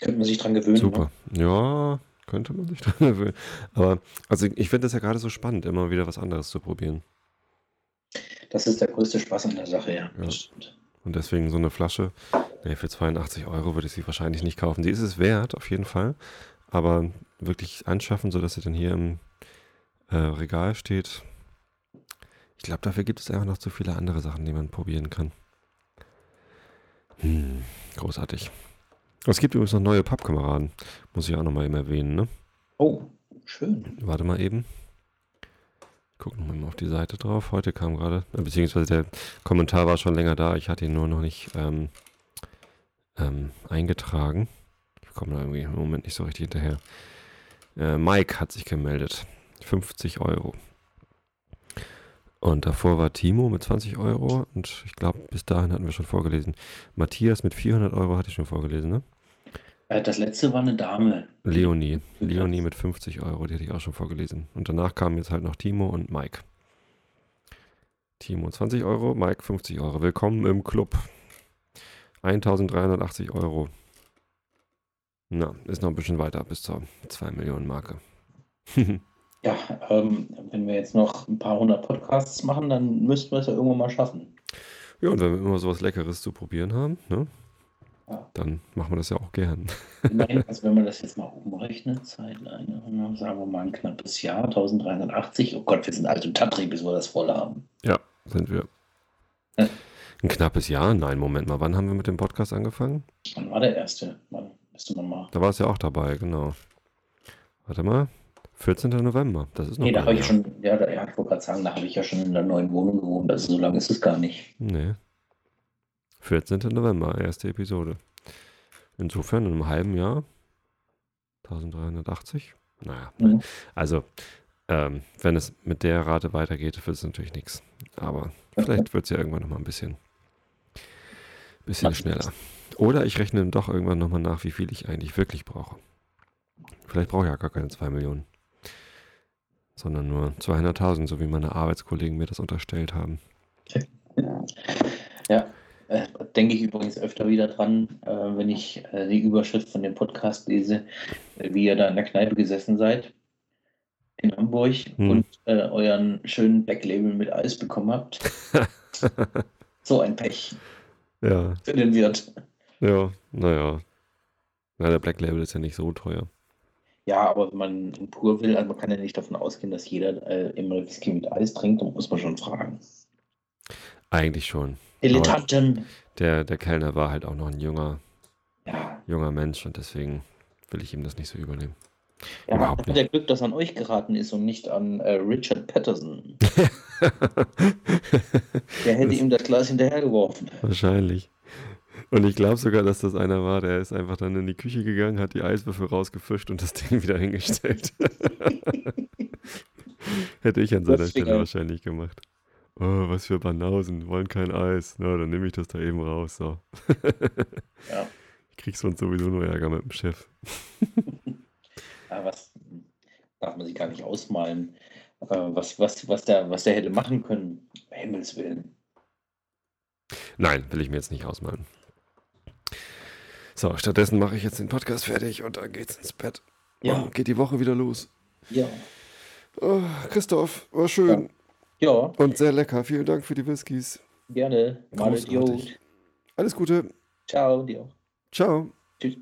Speaker 3: Könnte man sich dran gewöhnen. Ne?
Speaker 2: Super. Ja, könnte man sich dran gewöhnen. Aber also ich finde das ja gerade so spannend, immer wieder was anderes zu probieren.
Speaker 3: Das ist der größte Spaß an der Sache, ja.
Speaker 2: Ja. Und deswegen so eine Flasche, nee, für 82 Euro würde ich sie wahrscheinlich nicht kaufen. Sie ist es wert, auf jeden Fall. Aber wirklich anschaffen, sodass sie dann hier im äh, Regal steht. Ich glaube, dafür gibt es einfach noch zu viele andere Sachen, die man probieren kann. Hm, großartig. Es gibt übrigens noch neue Pappkameraden. Muss ich auch nochmal eben erwähnen, ne?
Speaker 3: Oh, schön.
Speaker 2: Warte mal eben. Ich gucke nochmal auf die Seite drauf. Heute kam gerade, äh, beziehungsweise der Kommentar war schon länger da. Ich hatte ihn nur noch nicht ähm, ähm, eingetragen. Ich komme da irgendwie im Moment nicht so richtig hinterher. Äh, Mike hat sich gemeldet. 50 Euro. Und davor war Timo mit 20 Euro. Und ich glaube, bis dahin hatten wir schon vorgelesen. Matthias mit 400 Euro hatte ich schon vorgelesen, ne?
Speaker 3: Äh, das letzte war eine Dame.
Speaker 2: Leonie. Leonie mit 50 Euro, die hatte ich auch schon vorgelesen. Und danach kamen jetzt halt noch Timo und Mike. Timo 20 Euro, Mike 50 Euro. Willkommen im Club. 1380 Euro. Na, ist noch ein bisschen weiter bis zur 2 Millionen Marke.
Speaker 3: Ja, ähm, wenn wir jetzt noch ein paar hundert Podcasts machen, dann müssten wir es ja irgendwann mal schaffen.
Speaker 2: ja, und wenn wir immer sowas Leckeres zu probieren haben, ne,
Speaker 3: Ja.
Speaker 2: dann machen wir das ja auch gern.
Speaker 3: Immerhin, also wenn man das jetzt mal umrechnet, Zeitleine, sagen wir mal ein knappes Jahr, 1380. Oh Gott, wir sind alt und tattrig, bis wir das voll haben.
Speaker 2: Ja, sind wir. Ein knappes Jahr? Nein, Moment mal. Wann haben wir mit dem Podcast angefangen?
Speaker 3: Wann war der erste? Wann müsste man mal.
Speaker 2: Da war es ja auch dabei, genau. Warte mal. 14. November. Das ist noch
Speaker 3: Nee, da habe ich schon, ja, da, ja ich wollte gerade sagen, da habe ich ja schon in der neuen Wohnung gewohnt. Also so lange ist es gar nicht.
Speaker 2: Nee. 14. November, erste Episode. Insofern in einem halben Jahr 1380. Naja,
Speaker 3: Mhm.
Speaker 2: also ähm, wenn es mit der Rate weitergeht, wird es natürlich nichts. Aber vielleicht wird es ja irgendwann nochmal ein bisschen, bisschen schneller. Oder ich rechne dann doch irgendwann nochmal nach, wie viel ich eigentlich wirklich brauche. Vielleicht brauche ich ja gar keine 2 Millionen. Sondern nur 200.000, so wie meine Arbeitskollegen mir das unterstellt haben.
Speaker 3: Ja, äh, denke ich übrigens öfter wieder dran, äh, wenn ich äh, die Überschrift von dem Podcast lese, wie ihr da in der Kneipe gesessen seid in Hamburg
Speaker 2: Hm.
Speaker 3: und euren schönen Backlabel mit Eis bekommen habt. so ein Pech
Speaker 2: ja,
Speaker 3: für den Wirt.
Speaker 2: Ja, naja. Na, der Black Label ist ja nicht so teuer.
Speaker 3: Ja, aber wenn man in pur will, also man kann ja nicht davon ausgehen, dass jeder äh, immer Whisky mit Eis trinkt, dann muss man schon fragen.
Speaker 2: Eigentlich schon.
Speaker 3: Dilettanten!
Speaker 2: Der, der Kellner war halt auch noch ein junger,
Speaker 3: Ja,
Speaker 2: junger Mensch und deswegen will ich ihm das nicht so übernehmen.
Speaker 3: Ja,
Speaker 2: Überhaupt
Speaker 3: hat er Glück, dass an euch geraten ist und nicht an äh, Richard Patterson. Der hätte
Speaker 2: Das-
Speaker 3: ihm das Glas hinterhergeworfen.
Speaker 2: Wahrscheinlich. Und ich glaube sogar, dass das einer war, der ist einfach dann in die Küche gegangen, hat die Eiswürfel rausgefischt und das Ding wieder hingestellt. Hätte ich an seiner Stelle wahrscheinlich gemacht. Oh, was für Banausen, wollen kein Eis. Na, dann nehme ich das da eben raus. So.
Speaker 3: Ja.
Speaker 2: Ich krieg sonst sowieso nur Ärger mit dem Chef.
Speaker 3: Ja, was darf man sich gar nicht ausmalen, äh, was, was, was, der, was der hätte machen können. Um Himmels Willen.
Speaker 2: Nein, will ich mir jetzt nicht ausmalen. So, stattdessen mache ich jetzt den Podcast fertig und dann geht's ins Bett.
Speaker 3: Ja,
Speaker 2: Und geht die Woche wieder los.
Speaker 3: ja.
Speaker 2: Oh, Christoph, war schön
Speaker 3: Ja,
Speaker 2: und sehr lecker. Vielen Dank für die Whiskys.
Speaker 3: gerne.
Speaker 2: Großartig. Alles Gute.
Speaker 3: Ciao, dir auch.
Speaker 2: Ciao.
Speaker 3: Tschüss.